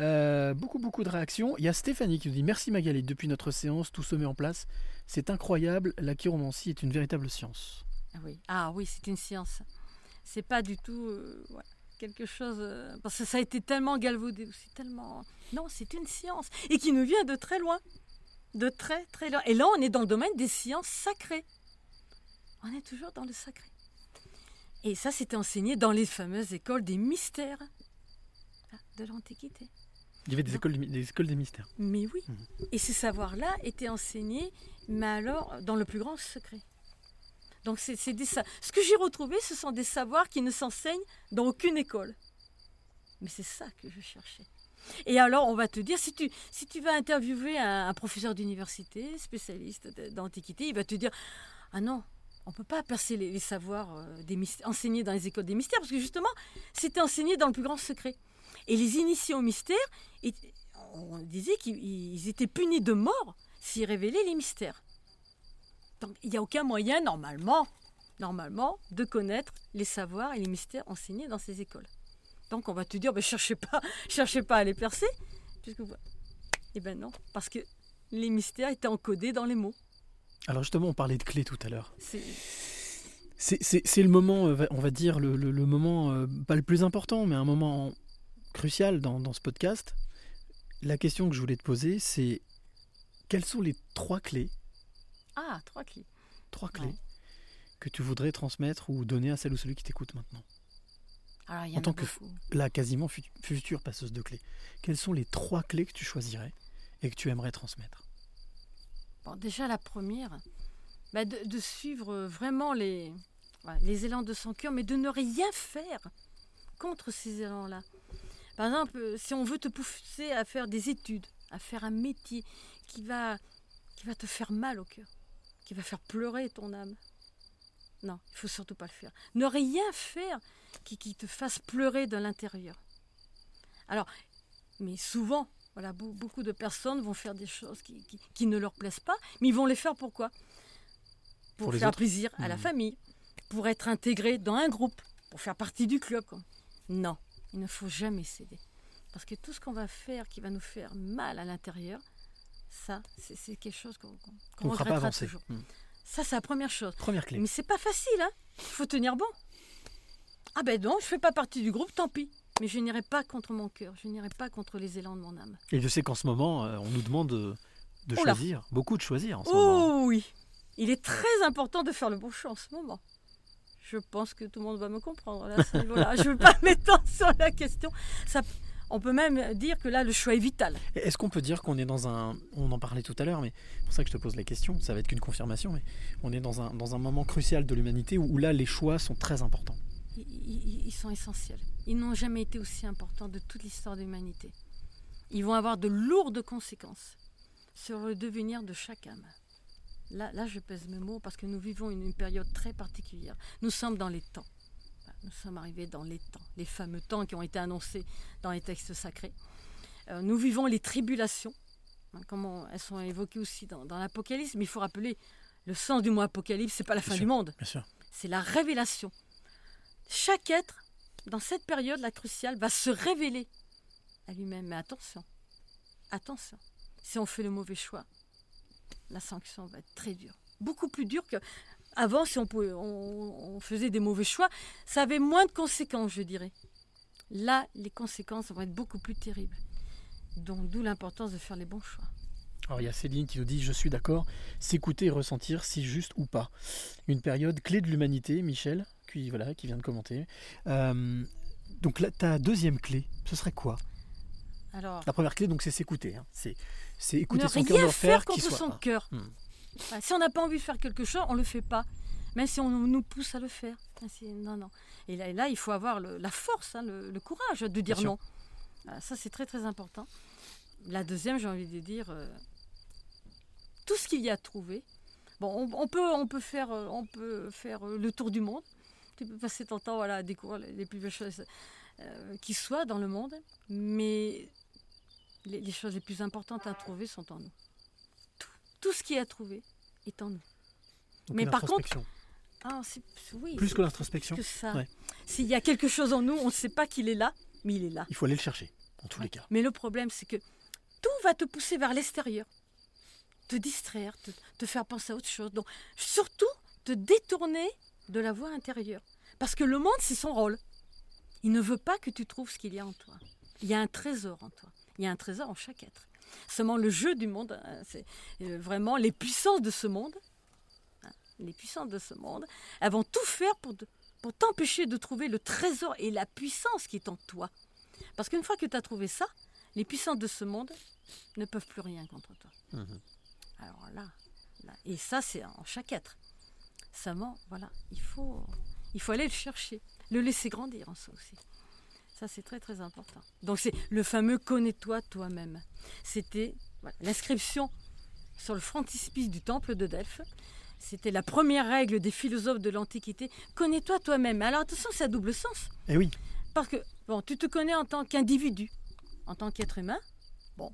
euh, beaucoup, beaucoup de réactions. Il y a Stéphanie qui nous dit Merci Magali, depuis notre séance, tout se met en place. C'est incroyable, la chiromancie est une véritable science. Ah oui, ah oui c'est une science. C'est pas du tout euh, quelque chose. parce que ça a été tellement galvaudé aussi, tellement. Non, c'est une science. Et qui nous vient de très loin. De très, très loin. Et là, on est dans le domaine des sciences sacrées. On est toujours dans le sacré. Et ça, c'était enseigné dans les fameuses écoles des mystères ah, de l'Antiquité. Il y avait des écoles, des écoles des mystères. Mais oui. Et ces savoirs-là étaient enseignés, mais alors dans le plus grand secret. Donc c'est ce que j'ai retrouvé, ce sont des savoirs qui ne s'enseignent dans aucune école. Mais c'est ça que je cherchais. Et alors, on va te dire, si tu, si tu vas interviewer un, un professeur d'université, spécialiste d'antiquité, il va te dire, ah non, on ne peut pas percer les, savoirs euh, des enseignés dans les écoles des mystères, parce que justement, c'était enseigné dans le plus grand secret. Et les initiés au mystère, on disait qu'ils ils étaient punis de mort s'ils révélaient les mystères. Donc il n'y a aucun moyen, normalement, normalement, de connaître les savoirs et les mystères enseignés dans ces écoles. Donc on va te dire, ben, cherchez pas, cherchez pas à les percer, puisque. Eh ben non, parce que les mystères étaient encodés dans les mots. Alors justement, on parlait de clés tout à l'heure. C'est le moment, euh, on va dire, le, le- le moment, euh, pas le plus important, mais un moment crucial dans, dans ce podcast. La question que je voulais te poser, c'est quelles sont les trois clés, ah trois clés. trois clés Ouais. que tu voudrais transmettre ou donner à celle ou celui qui t'écoute maintenant Alors il y En en, tant que là, quasiment fut- future passeuse de clés. Quelles sont les trois clés que tu choisirais et que tu aimerais transmettre Déjà la première, bah, de, suivre vraiment les élans de son cœur, mais de ne rien faire contre ces élans-là. Par exemple, euh, si on veut te pousser à faire des études, à faire un métier qui va, qui va te faire mal au cœur, qui va faire pleurer ton âme, non, il faut surtout pas le faire. Ne rien faire qui, qui te fasse pleurer de l'intérieur. Alors, mais souvent, voilà, beau- beaucoup de personnes vont faire des choses qui, qui- qui ne leur plaisent pas, mais ils vont les faire pourquoi? Pour, Pour faire autres. plaisir à la Mhm. famille, pour être intégré dans un groupe, pour faire partie du club. quoi. Non, il ne faut jamais céder. Parce que tout ce qu'on va faire qui va nous faire mal à l'intérieur, ça, c'est quelque chose qu'on qu'on- qu'on On ne fera pas toujours. Hmm. Ça, c'est la première chose. Première clé. Mais c'est pas facile, hein. Il faut tenir bon. Ah ben non, je fais pas partie du groupe, tant pis. Mais je n'irai pas contre mon cœur, je n'irai pas contre les élans de mon âme. Et je sais qu'en ce moment, euh, on nous demande de, de choisir, beaucoup de choisir en ce moment. Oh oui, il est très important de faire le bon choix en ce moment. Je pense que tout le monde va me comprendre là, à ce niveau-là. Je ne veux pas m'étendre sur la question. Ça, on peut même dire que là, le choix est vital. Est-ce qu'on peut dire qu'on est dans un... On en parlait tout à l'heure, mais c'est pour ça que je te pose la question, ça va être qu'une confirmation, mais on est dans un, dans un moment crucial de l'humanité où, où là, les choix sont très importants. Ils, sont essentiels. Ils n'ont jamais été aussi importants de toute l'histoire de l'humanité. Ils vont avoir de lourdes conséquences sur le devenir de chaque âme. Là, là, je pèse mes mots parce que nous vivons une, une période très particulière. Nous sommes dans les temps. Nous sommes arrivés dans les temps, les fameux temps qui ont été annoncés dans les textes sacrés. Euh, nous vivons les tribulations, hein, comme on- elles sont évoquées aussi dans, dans l'Apocalypse. Mais il faut rappeler, le sens du mot Apocalypse, c'est pas la fin sûr. du monde Bien sûr. c'est la révélation. Chaque être dans cette période, la cruciale, va se révéler à lui-même. Mais attention, attention, si on fait le mauvais choix, la sanction va être très dure. Beaucoup plus dure que avant, si on, on faisait des mauvais choix, ça avait moins de conséquences, je dirais. Là, les conséquences vont être beaucoup plus terribles. Donc, d'où l'importance de faire les bons choix. Alors il y a Céline qui nous dit je suis d'accord, s'écouter et ressentir si juste ou pas. Une période clé de l'humanité, Michel, qui, voilà, qui vient de commenter. Euh, donc là, ta deuxième clé, ce serait quoi? Alors, La première clé, donc c'est s'écouter. hein. C'est, c'est écouter ne son cœur, rien faire faire, qu'il contre soit. son cœur. Hmm. Si on n'a pas envie de faire quelque chose, on le fait pas. Même si on nous pousse à le faire. Ah, c'est- Non, non. Et là, il faut avoir le- la force, hein, le, le courage de dire sûr. non. Ah, ça, c'est très, très important. La deuxième, j'ai envie de dire, euh, tout ce qu'il y a à trouver. Bon, on, on peut, on peut faire, euh, on peut faire euh, le tour du monde. Tu peux passer ton temps voilà, à découvrir les, plus belles choses euh, qui soient dans le monde. Mais les, les choses les plus importantes à trouver sont en nous. Tout, tout ce qui est à trouver est en nous. Donc Mais par contre. Ah, oui, Plus que l'introspection. ça. Ouais. S'il y a quelque chose en nous, on ne sait pas qu'il est là, mais il est là. Il faut aller le chercher, en tous les cas. Mais le problème, c'est que tout va te pousser vers l'extérieur, te distraire, te, te faire penser à autre chose. Donc, surtout, te détourner de la voie intérieure. Parce que le monde, c'est son rôle. Il ne veut pas que tu trouves ce qu'il y a en toi. Il y a un trésor en toi. Il y a un trésor en chaque être. Seulement le jeu du monde, hein, c'est euh, vraiment les puissances de ce monde. hein, Les puissances de ce monde, elles vont tout faire pour, pour t'empêcher de trouver le trésor et la puissance qui est en toi. Parce qu'une fois que tu as trouvé ça, les puissances de ce monde ne peuvent plus rien contre toi. Mhm. Alors là, là- et ça c'est en chaque être. Voilà, il faut, il faut aller le chercher, le laisser grandir en soi aussi. Ça c'est très très important. Donc c'est le fameux connais-toi toi-même. C'était voilà, l'inscription sur le frontispice du temple de Delphes. C'était la première règle des philosophes de l'Antiquité. Connais-toi toi-même. Alors attention, c'est à double sens. Eh oui, Parce que, bon, tu te connais en tant qu'individu, en tant qu'être humain. Bon,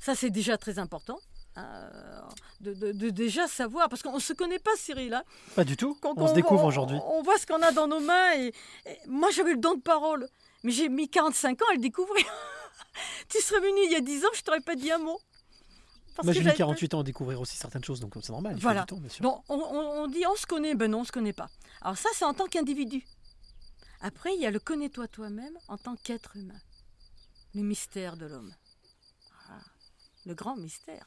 ça c'est déjà très important. Euh, de, de- de déjà savoir, parce qu'on ne se connaît pas, Cyril. hein. pas du tout. Quand On se découvre aujourd'hui. On voit ce qu'on a dans nos mains. Et, et moi, j'avais le don de parole. Mais j'ai mis 45 ans à le découvrir. tu serais venu il y a 10 ans, je t'aurais pas dit un mot. Parce Moi j'ai mis j'avais- 48 ans à découvrir aussi certaines choses, donc c'est normal. Il faut Voilà. du temps, bien sûr. Donc, on, on- on dit on se connaît, ben non, on se connaît pas. Alors ça, c'est en tant qu'individu. Après, il y a le connais-toi toi-même en tant qu'être humain. Le mystère de l'homme. Voilà. Le grand mystère.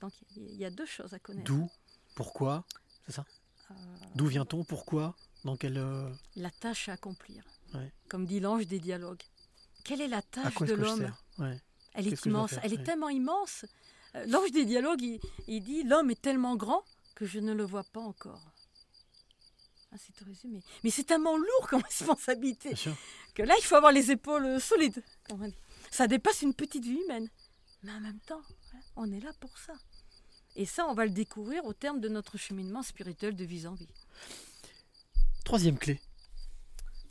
Donc, il y a deux choses à connaître. D'où Pourquoi C'est ça Euh, D'où vient-on Pourquoi Dans quel. euh, La tâche à accomplir. Ouais. Comme dit l'ange des dialogues. Quelle est la tâche de l'homme Ouais. Elle est immense. Elle est tellement immense. Euh, L'ange des dialogues, il, il dit L'homme est tellement grand que je ne le vois pas encore. Ah, c'est tout résumé. Mais c'est tellement lourd comme responsabilité que là, il faut avoir les épaules solides. comme on dit. Ça dépasse une petite vie humaine. Mais en même temps, on est là pour ça. Et ça, on va le découvrir au terme de notre cheminement spirituel de vie en vie. Troisième clé.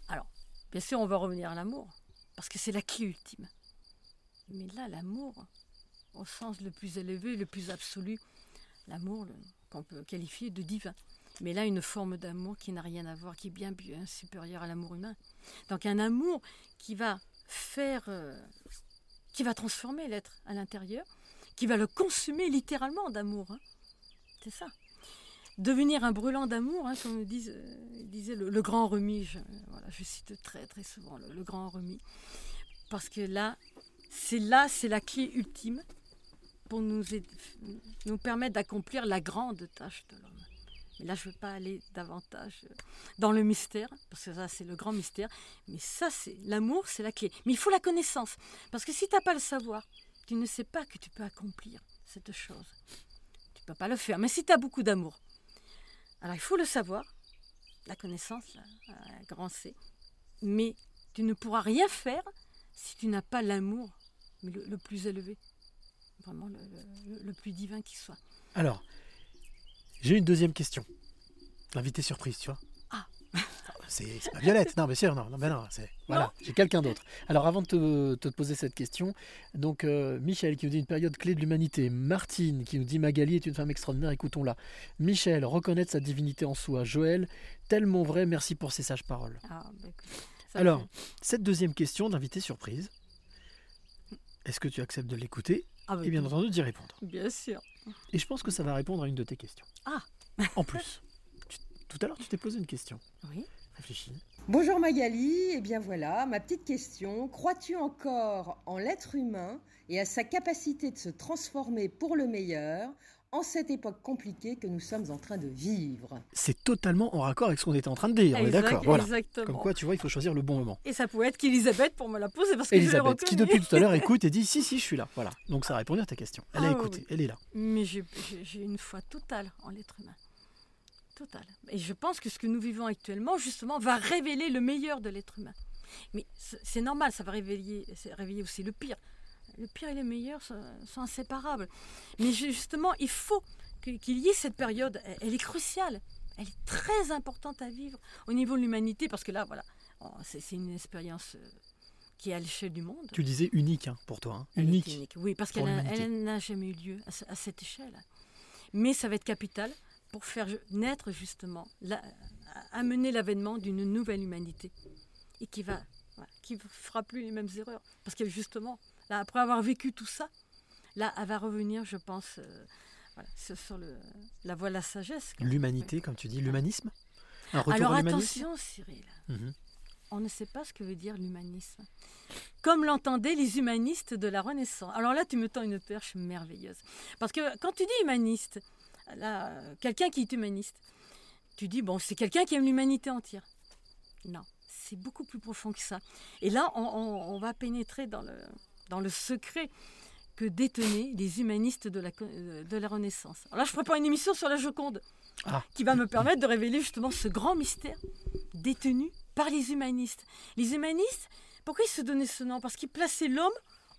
Alors, bien sûr, on va revenir à l'amour, parce que c'est la clé ultime. Mais là, l'amour, au sens le plus élevé, le plus absolu, l'amour qu'on peut qualifier de divin. Mais là, une forme d'amour qui n'a rien à voir, qui est bien, bien supérieure à l'amour humain. Donc un amour qui va faire, euh, qui va transformer l'être à l'intérieur, qui va le consumer littéralement d'amour. hein. C'est ça. Devenir un brûlant d'amour, hein, comme euh, disait le, grand remis. Je, voilà, je cite très très souvent le, grand remis, parce que là, c'est là, c'est la clé ultime pour nous, nous permettre d'accomplir la grande tâche de l'homme. Mais là, je ne veux pas aller davantage euh, dans le mystère, parce que ça, c'est le grand mystère. Mais ça, c'est l'amour, c'est la clé. Mais il faut la connaissance, parce que si tu n'as pas le savoir, tu ne sais pas que tu peux accomplir cette chose. Tu ne peux pas le faire. Mais si tu as beaucoup d'amour, alors il faut le savoir, la connaissance, là, un grand C. Mais tu ne pourras rien faire si tu n'as pas l'amour le, plus élevé, vraiment le, le- plus divin qui soit. Alors, j'ai une deuxième question. L'invité surprise, tu vois. C'est pas Violette. Non, bien sûr, non, non, ben non, c'est voilà, j'ai quelqu'un d'autre. Alors, avant de te, te poser cette question, donc euh, Michel qui nous dit une période clé de l'humanité, Martine qui nous dit Magali est une femme extraordinaire, écoutons-la. Michel reconnaître sa divinité en soi. Joël, tellement vrai, merci pour ces sages paroles. Ah, bah, Alors, fait- cette deuxième question d'invité surprise, est-ce que tu acceptes de l'écouter Ah, bah, et bien entendu d'y répondre Bien sûr. Et je pense que ça va répondre à une de tes questions. Ah. En plus, tu- tout à l'heure, tu t'es posé une question. Oui. Réfléchis. Bonjour Magali, et bien voilà, ma petite question. Crois-tu encore en l'être humain et à sa capacité de se transformer pour le meilleur en cette époque compliquée que nous sommes en train de vivre? C'est totalement en raccord avec ce qu'on était en train de dire. On est d'accord. Voilà. exactement. Comme quoi, tu vois, il faut choisir le bon moment. Et ça pouvait être qu'Elisabeth pour me la poser parce que je Elisabeth, qui reconnue. depuis tout à l'heure écoute et dit si, si, je suis là. Voilà. Donc ça a répondu à ta question. Elle a Ah, oui, écouté, oui. elle est là. Mais j'ai une foi totale en l'être humain. Et je pense que ce que nous vivons actuellement, justement, va révéler le meilleur de l'être humain. Mais c'est normal, ça va révéler, aussi le pire. Le pire et le meilleur sont, sont inséparables. Mais ju- justement, il faut qu'il y ait cette période. Elle, est cruciale. Elle est très importante à vivre au niveau de l'humanité. Parce que là, voilà, c'est une expérience euh, qui est à l'échelle du monde. Tu disais unique hein, pour toi. hein. Unique. unique, Oui, parce qu'elle n'a jamais eu lieu à cette échelle. Mais ça va être capital pour faire naître justement, la- amener l'avènement d'une nouvelle humanité et qui va, qui ne fera plus les mêmes erreurs. Parce que justement, là, après avoir vécu tout ça, là, elle va revenir, je pense, euh, voilà, sur, le, la voie de la sagesse. L'humanité, comme tu dis, l'humanisme? Un retour Alors attention, Cyril Mhm. on ne sait pas ce que veut dire l'humanisme. Comme l'entendaient les humanistes de la Renaissance. Alors là, tu me tends une perche merveilleuse. Parce que quand tu dis humaniste, là, euh, quelqu'un qui est humaniste, tu dis, bon, c'est quelqu'un qui aime l'humanité entière. Non, c'est beaucoup plus profond que ça. Et là, on, on- on va pénétrer dans le, dans le secret que détenaient les humanistes de la, euh, de la Renaissance. Alors là, je prépare une émission sur la Joconde Ah. qui va me permettre de révéler justement ce grand mystère détenu par les humanistes. Les humanistes, pourquoi ils se donnaient ce nom? Parce qu'ils plaçaient l'homme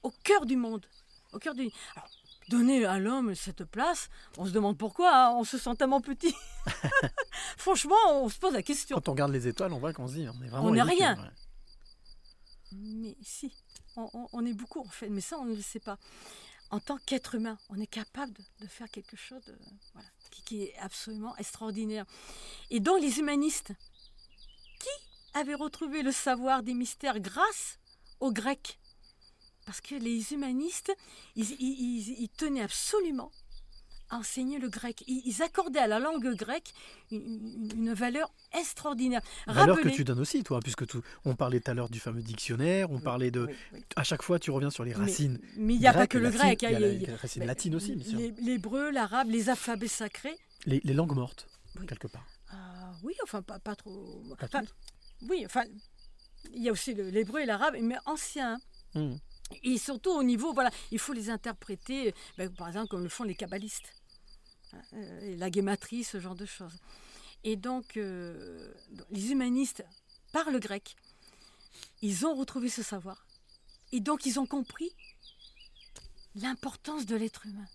au cœur du monde. Au cœur du... Alors, donner à l'homme cette place, on se demande pourquoi, hein, on se sent tellement petit. Franchement, on se pose la question. Quand on regarde les étoiles, on voit qu'on se dit on est vraiment On n'est rien. ouais. Mais si, on, on- on est beaucoup en fait, mais ça on ne le sait pas. En tant qu'être humain, on est capable de, de faire quelque chose de, voilà, qui, qui est absolument extraordinaire. Et donc les humanistes, qui avaient retrouvé le savoir des mystères grâce aux Grecs? Parce que les humanistes, ils, ils- ils- ils tenaient absolument à enseigner le grec. Ils, accordaient à la langue grecque une, valeur extraordinaire. Valeur que tu donnes aussi, toi, puisque on parlait tout à l'heure du fameux dictionnaire, on parlait de. À chaque fois, tu reviens sur les racines. Mais il n'y a pas que le grec. hein, Il y a les racines latines aussi, L'hébreu, l'arabe, les alphabets sacrés. Les, les langues mortes, quelque part. Ah, oui, enfin, pas, pas trop. Pas enfin, oui, enfin, il y a aussi l'hébreu et l'arabe, mais anciens. Hmm. Et surtout au niveau, voilà, il faut les interpréter, ben, par exemple, comme le font les kabbalistes. Euh, et la guématrie, ce genre de choses. Et donc, euh, les humanistes parlent grec. Ils ont retrouvé ce savoir. Et donc, ils ont compris l'importance de l'être humain.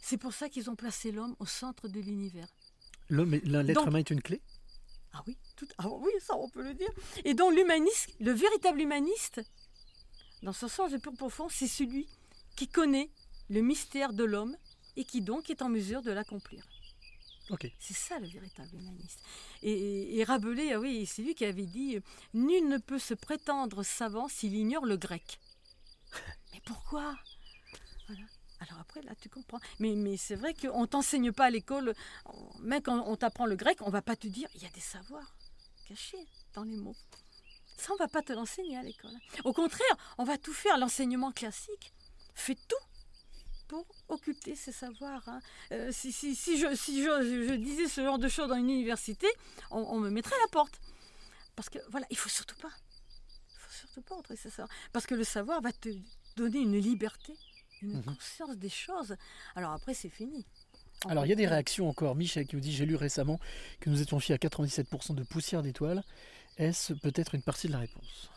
C'est pour ça qu'ils ont placé l'homme au centre de l'univers. L'homme L'être humain est une clé? Ah oui, tout, ah oui, ça on peut le dire. Et donc l'humaniste, le véritable humaniste, dans ce sens le plus profond, c'est celui qui connaît le mystère de l'homme et qui donc est en mesure de l'accomplir. C'est ça le véritable humaniste. Et, et Rabelais, ah oui, c'est lui qui avait dit Nul ne peut se prétendre savant s'il ignore le grec. Mais pourquoi? Voilà. Alors après, là, tu comprends. Mais, mais c'est vrai qu'on ne t'enseigne pas à l'école, même quand on t'apprend le grec, on va pas te dire il y a des savoirs cachés dans les mots. Ça, on va pas te l'enseigner à l'école. Au contraire, on va tout faire. L'enseignement classique fait tout pour occulter ces savoirs. hein. Euh, si si, si, je, si je, je- je disais ce genre de choses dans une université, on, on me mettrait à la porte. Parce que voilà, il faut surtout pas. Il faut surtout pas entrer ce savoir. Parce que le savoir va te donner une liberté, une Mhm. conscience des choses. Alors après, c'est fini. Alors, il y a des réactions encore. Michel qui nous dit J'ai lu récemment que nous étions fiers à 97% de poussière d'étoiles. Est-ce peut-être une partie de la réponse?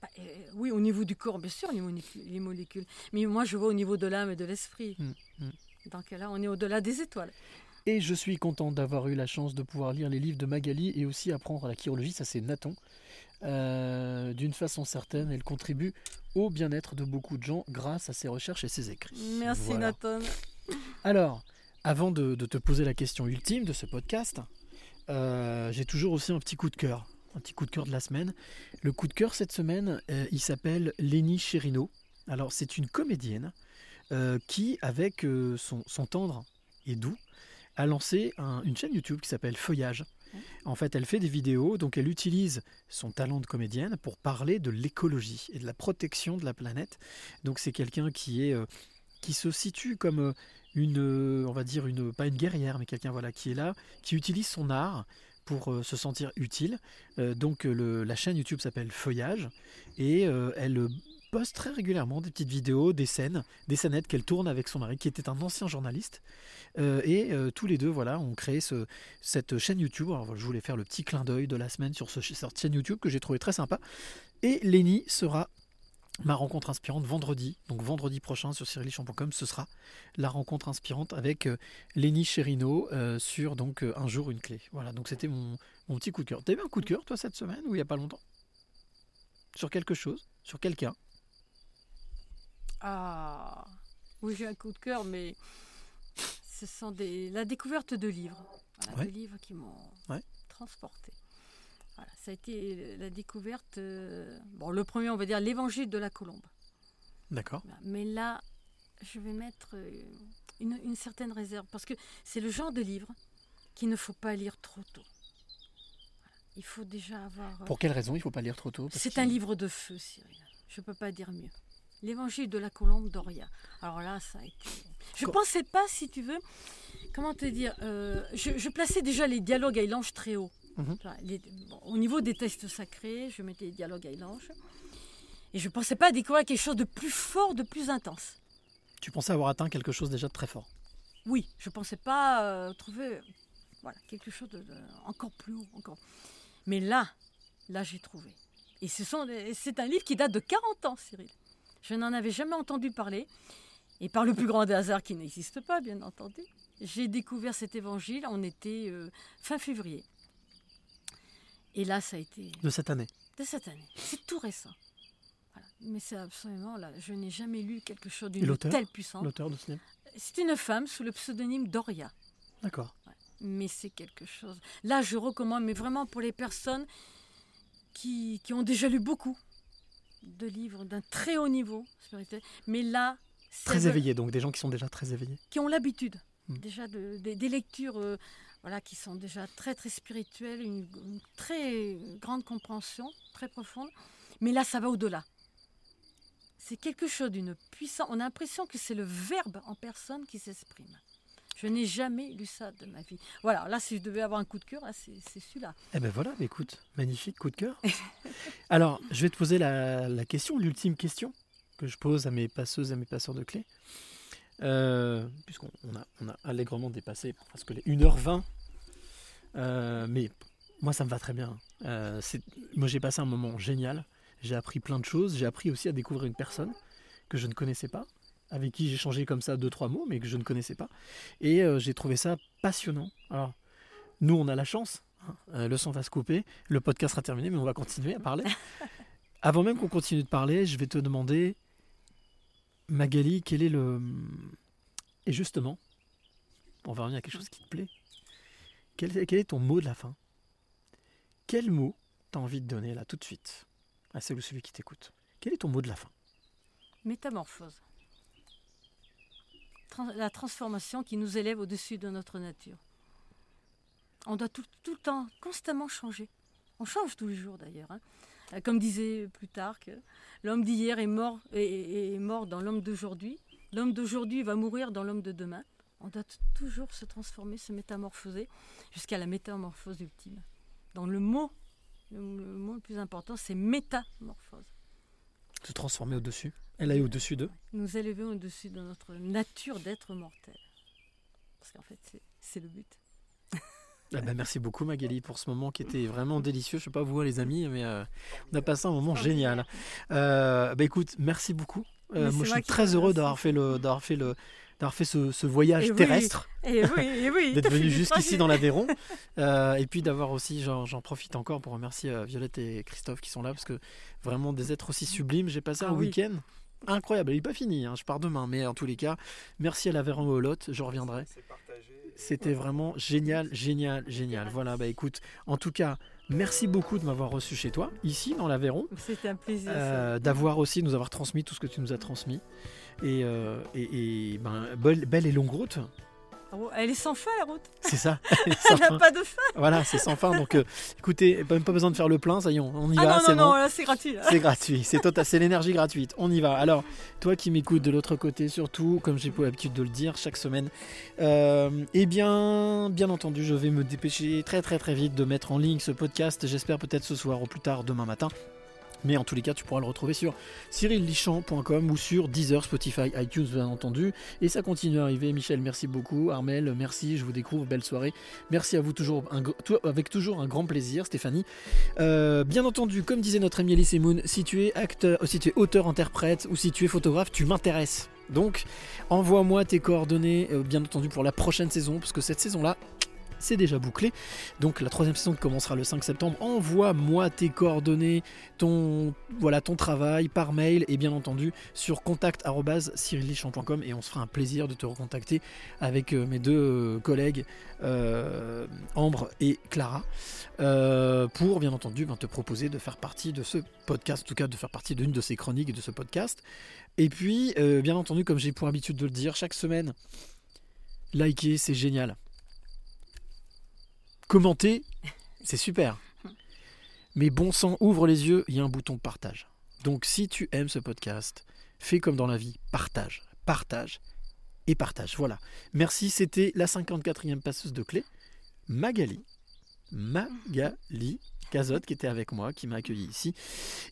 Bah, euh, oui, au niveau du corps, bien sûr, les molécules, les molécules. Mais moi, je vois au niveau de l'âme et de l'esprit. Mm, mm. Donc là, on est au-delà des étoiles. Et je suis content d'avoir eu la chance de pouvoir lire les livres de Magali et aussi apprendre la chirologie, ça c'est Nathan. Euh, D'une façon certaine, elle contribue au bien-être de beaucoup de gens grâce à ses recherches et ses écrits. Merci Voilà. Nathan. Alors, avant de, de te poser la question ultime de ce podcast, euh, j'ai toujours aussi un petit coup de cœur. Un petit coup de cœur de la semaine. Le coup de cœur cette semaine, euh, il s'appelle Lénie Chérino. Alors, c'est une comédienne euh, qui, avec son, son tendre et doux, a lancé un- une chaîne YouTube qui s'appelle Feuillage. En fait, elle fait des vidéos, donc elle utilise son talent de comédienne pour parler de l'écologie et de la protection de la planète. Donc c'est quelqu'un qui est qui se situe comme euh, une, euh, on va dire une, pas une guerrière, mais quelqu'un voilà qui est là, qui utilise son art pour euh, se sentir utile. Donc la chaîne YouTube s'appelle Feuillage et elle poste très régulièrement des petites vidéos, des scènes, des scénettes qu'elle tourne avec son mari, qui était un ancien journaliste. Et tous les deux, voilà, ont créé ce, cette chaîne YouTube. Alors, je voulais faire le petit clin d'œil de la semaine sur ce, cette chaîne YouTube que j'ai trouvé très sympa. Et Lenny sera ma rencontre inspirante vendredi. Donc vendredi prochain sur cyrilichamp.com, ce sera la rencontre inspirante avec euh, Lenny Cherino euh, sur donc euh, un jour une clé. Voilà, donc c'était mon, mon petit coup de cœur. T'as eu un coup de cœur toi cette semaine ou il y a pas longtemps? Sur quelque chose? Sur quelqu'un? Ah, oui, j'ai un coup de cœur, mais ce sont des, la découverte de livres. Voilà, Ouais. De livres qui m'ont Ouais. transporté. Voilà, ça a été la découverte. euh, bon, le premier, on va dire l'évangile de la colombe. D'accord. Mais là, je vais mettre euh, une, une certaine réserve parce que c'est le genre de livre qu'il ne faut pas lire trop tôt. Voilà. Il faut déjà avoir. euh, Pour quelle raison il faut pas lire trop tôt? C'est un livre de feu, Cyril. Je ne peux pas dire mieux. L'évangile de la colombe d'Oria. Alors là, ça a été. Je ne pensais pas, si tu veux, comment te dire, euh, je, je plaçais déjà les dialogues à Ilange très haut. Mhm. Enfin, les- bon, au niveau des textes sacrés, je mettais les dialogues à Ilange. Et je ne pensais pas découvrir quelque chose de plus fort, de plus intense. Tu pensais avoir atteint quelque chose déjà de très fort. Oui, je ne pensais pas euh, trouver voilà, quelque chose de, de- encore plus haut. Encore. Mais là, là, j'ai trouvé. Et ce c'est un livre qui date de 40 ans, Cyril. Je n'en avais jamais entendu parler. Et par le plus grand des hasards qui n'existe pas, bien entendu, j'ai découvert cet évangile. On était euh, fin février. Et là, ça a été De cette année. de cette année. C'est tout récent. Voilà. Mais c'est absolument là. Je n'ai jamais lu quelque chose d'une telle puissance. L'auteur de ce livre C'est une femme sous le pseudonyme Doria. D'accord. Mais c'est quelque chose. Là, je recommande, mais vraiment pour les personnes qui, qui ont déjà lu beaucoup de livres d'un très haut niveau spirituel. Mais là, Très le- éveillé, donc des gens qui sont déjà très éveillés. qui ont l'habitude Mm. déjà de, des- des lectures euh, voilà, qui sont déjà très très spirituelles, une, très grande compréhension, très profonde. Mais là, ça va au-delà. C'est quelque chose d'une puissance. On a l'impression que c'est le verbe en personne qui s'exprime. Je n'ai jamais lu ça de ma vie. Voilà, là, si je devais avoir un coup de cœur, c'est celui-là. Eh ben voilà, écoute, magnifique coup de cœur. Alors, je vais te poser la, la question, l'ultime question que je pose à mes passeuses à mes passeurs de clés. Euh, Puisqu'on on a, on a allègrement dépassé presque les 1h20. Euh, mais moi, ça me va très bien. Euh, moi, j'ai passé un moment génial. J'ai appris plein de choses. J'ai appris aussi à découvrir une personne que je ne connaissais pas, avec qui j'ai changé comme ça deux, trois mots, mais que je ne connaissais pas. Et j'ai trouvé ça passionnant. Alors, nous, on a la chance. hein, le son va se couper. Le podcast sera terminé, mais on va continuer à parler. Avant même qu'on continue de parler, je vais te demander, Magali, quel est le. Et justement, on va revenir à quelque chose qui te plaît. Quel, est- ton mot de la fin? Quel mot t'as envie de donner là tout de suite à celle ou celui qui t'écoute? Quel est ton mot de la fin? Métamorphose. La transformation qui nous élève au-dessus de notre nature. On doit tout, tout le temps, constamment changer. On change tous les jours d'ailleurs. hein. Euh, Comme disait Plutarque, l'homme d'hier est mort, est, est mort dans l'homme d'aujourd'hui. L'homme d'aujourd'hui va mourir dans l'homme de demain. On doit toujours se transformer, se métamorphoser jusqu'à la métamorphose ultime. Dans le mot, le, le mot le plus important, c'est métamorphose. Se transformer au-dessus Elle est au-dessus d'eux nous élever au-dessus de notre nature d'être mortel. Parce qu'en fait, c'est le but. Ah bah, merci beaucoup Magali pour ce moment qui était vraiment délicieux. Je sais pas vous les amis, mais euh, on a passé un moment génial. Euh, bah écoute, merci beaucoup. Euh, moi je suis très heureux d'avoir fait le, d'avoir fait le, d'avoir fait ce, ce voyage Et oui, terrestre. et oui, et oui, d'être venu jusqu'ici dans l'Aveyron. Euh, et puis d'avoir aussi, j'en profite encore pour remercier Violette et Christophe qui sont là parce que vraiment des êtres aussi sublimes. J'ai passé Ah un week-end incroyable. Il n'est pas fini, hein, je pars demain, mais en tous les cas, merci à l'Aveyron au Lot, je reviendrai. C'était vraiment génial, génial, génial. Voilà, bah écoute, en tout cas, merci beaucoup de m'avoir reçu chez toi, ici dans l'Aveyron. C'était un plaisir. Euh, d'avoir aussi nous avoir transmis tout ce que tu nous as transmis et, euh, et, et, ben, belle, belle et longue route Elle est sans fin la route. c'est ça. Elle n'a pas de fin. voilà c'est sans fin. Donc euh, écoutez même pas besoin de faire le plein ça y est on, on y Ah va non, c'est non, non, bon. c'est gratuit, c'est gratuit c'est total c'est l'énergie gratuite. On y va. Alors toi qui m'écoutes de l'autre côté surtout comme j'ai pour l'habitude de le dire chaque semaine euh, eh bien bien entendu je vais me dépêcher très très très vite de mettre en ligne ce podcast. J'espère peut-être ce soir ou plus tard demain matin mais en tous les cas, tu pourras le retrouver sur cyrillichamp.com ou sur Deezer, Spotify, iTunes, bien entendu. Et ça continue à arriver. Michel, merci beaucoup. Armel, merci. Je vous découvre. Belle soirée. Merci à vous toujours, avec toujours un grand plaisir, Stéphanie. Euh, bien entendu, comme disait notre ami Elise Moon, si tu es acteur, si tu es auteur, interprète ou si tu es photographe, tu m'intéresses. Donc, envoie-moi tes coordonnées, euh, bien entendu, pour la prochaine saison, parce que cette saison-là, c'est déjà bouclé. Donc la troisième saison qui commencera le 5 septembre, envoie-moi tes coordonnées, ton, voilà, ton travail par mail et bien entendu sur contact.cyrillichamp.com et on se fera un plaisir de te recontacter avec euh, mes deux euh, collègues euh, Ambre et Clara pour bien entendu ben, te proposer de faire partie de ce podcast, en tout cas de faire partie d'une de ces chroniques et de ce podcast. Et puis, bien entendu, comme j'ai pour habitude de le dire chaque semaine, liker, c'est génial. Commenter, c'est super. Mais bon sang, ouvre les yeux, il y a un bouton partage. Donc si tu aimes ce podcast, fais comme dans la vie, partage, partage et partage. Voilà. Merci, c'était la 54e passeuse de clé, Magali. Magali Cazotte qui était avec moi, qui m'a accueilli ici.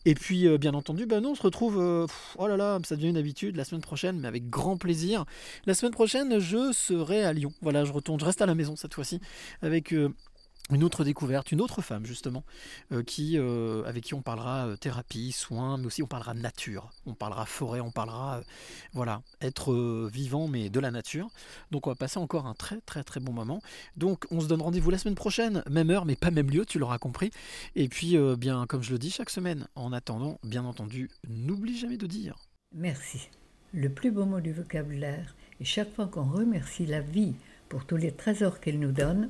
Et puis, euh, bien entendu, ben, nous, on se retrouve, euh, oh là là, ça devient une habitude, la semaine prochaine, mais avec grand plaisir. La semaine prochaine, je serai à Lyon. Voilà, je retourne, je reste à la maison cette fois-ci, avec euh, une autre découverte, une autre femme justement, euh, qui, euh, avec qui on parlera euh, thérapie, soins, mais aussi on parlera nature, on parlera forêt, on parlera, voilà, être vivant mais de la nature. Donc on va passer encore un très très très bon moment. Donc on se donne rendez-vous la semaine prochaine, même heure mais pas même lieu, tu l'auras compris. Et puis bien comme je le dis chaque semaine, en attendant, bien entendu, n'oublie jamais de dire. Merci. Le plus beau mot du vocabulaire. Et chaque fois qu'on remercie la vie pour tous les trésors qu'elle nous donne,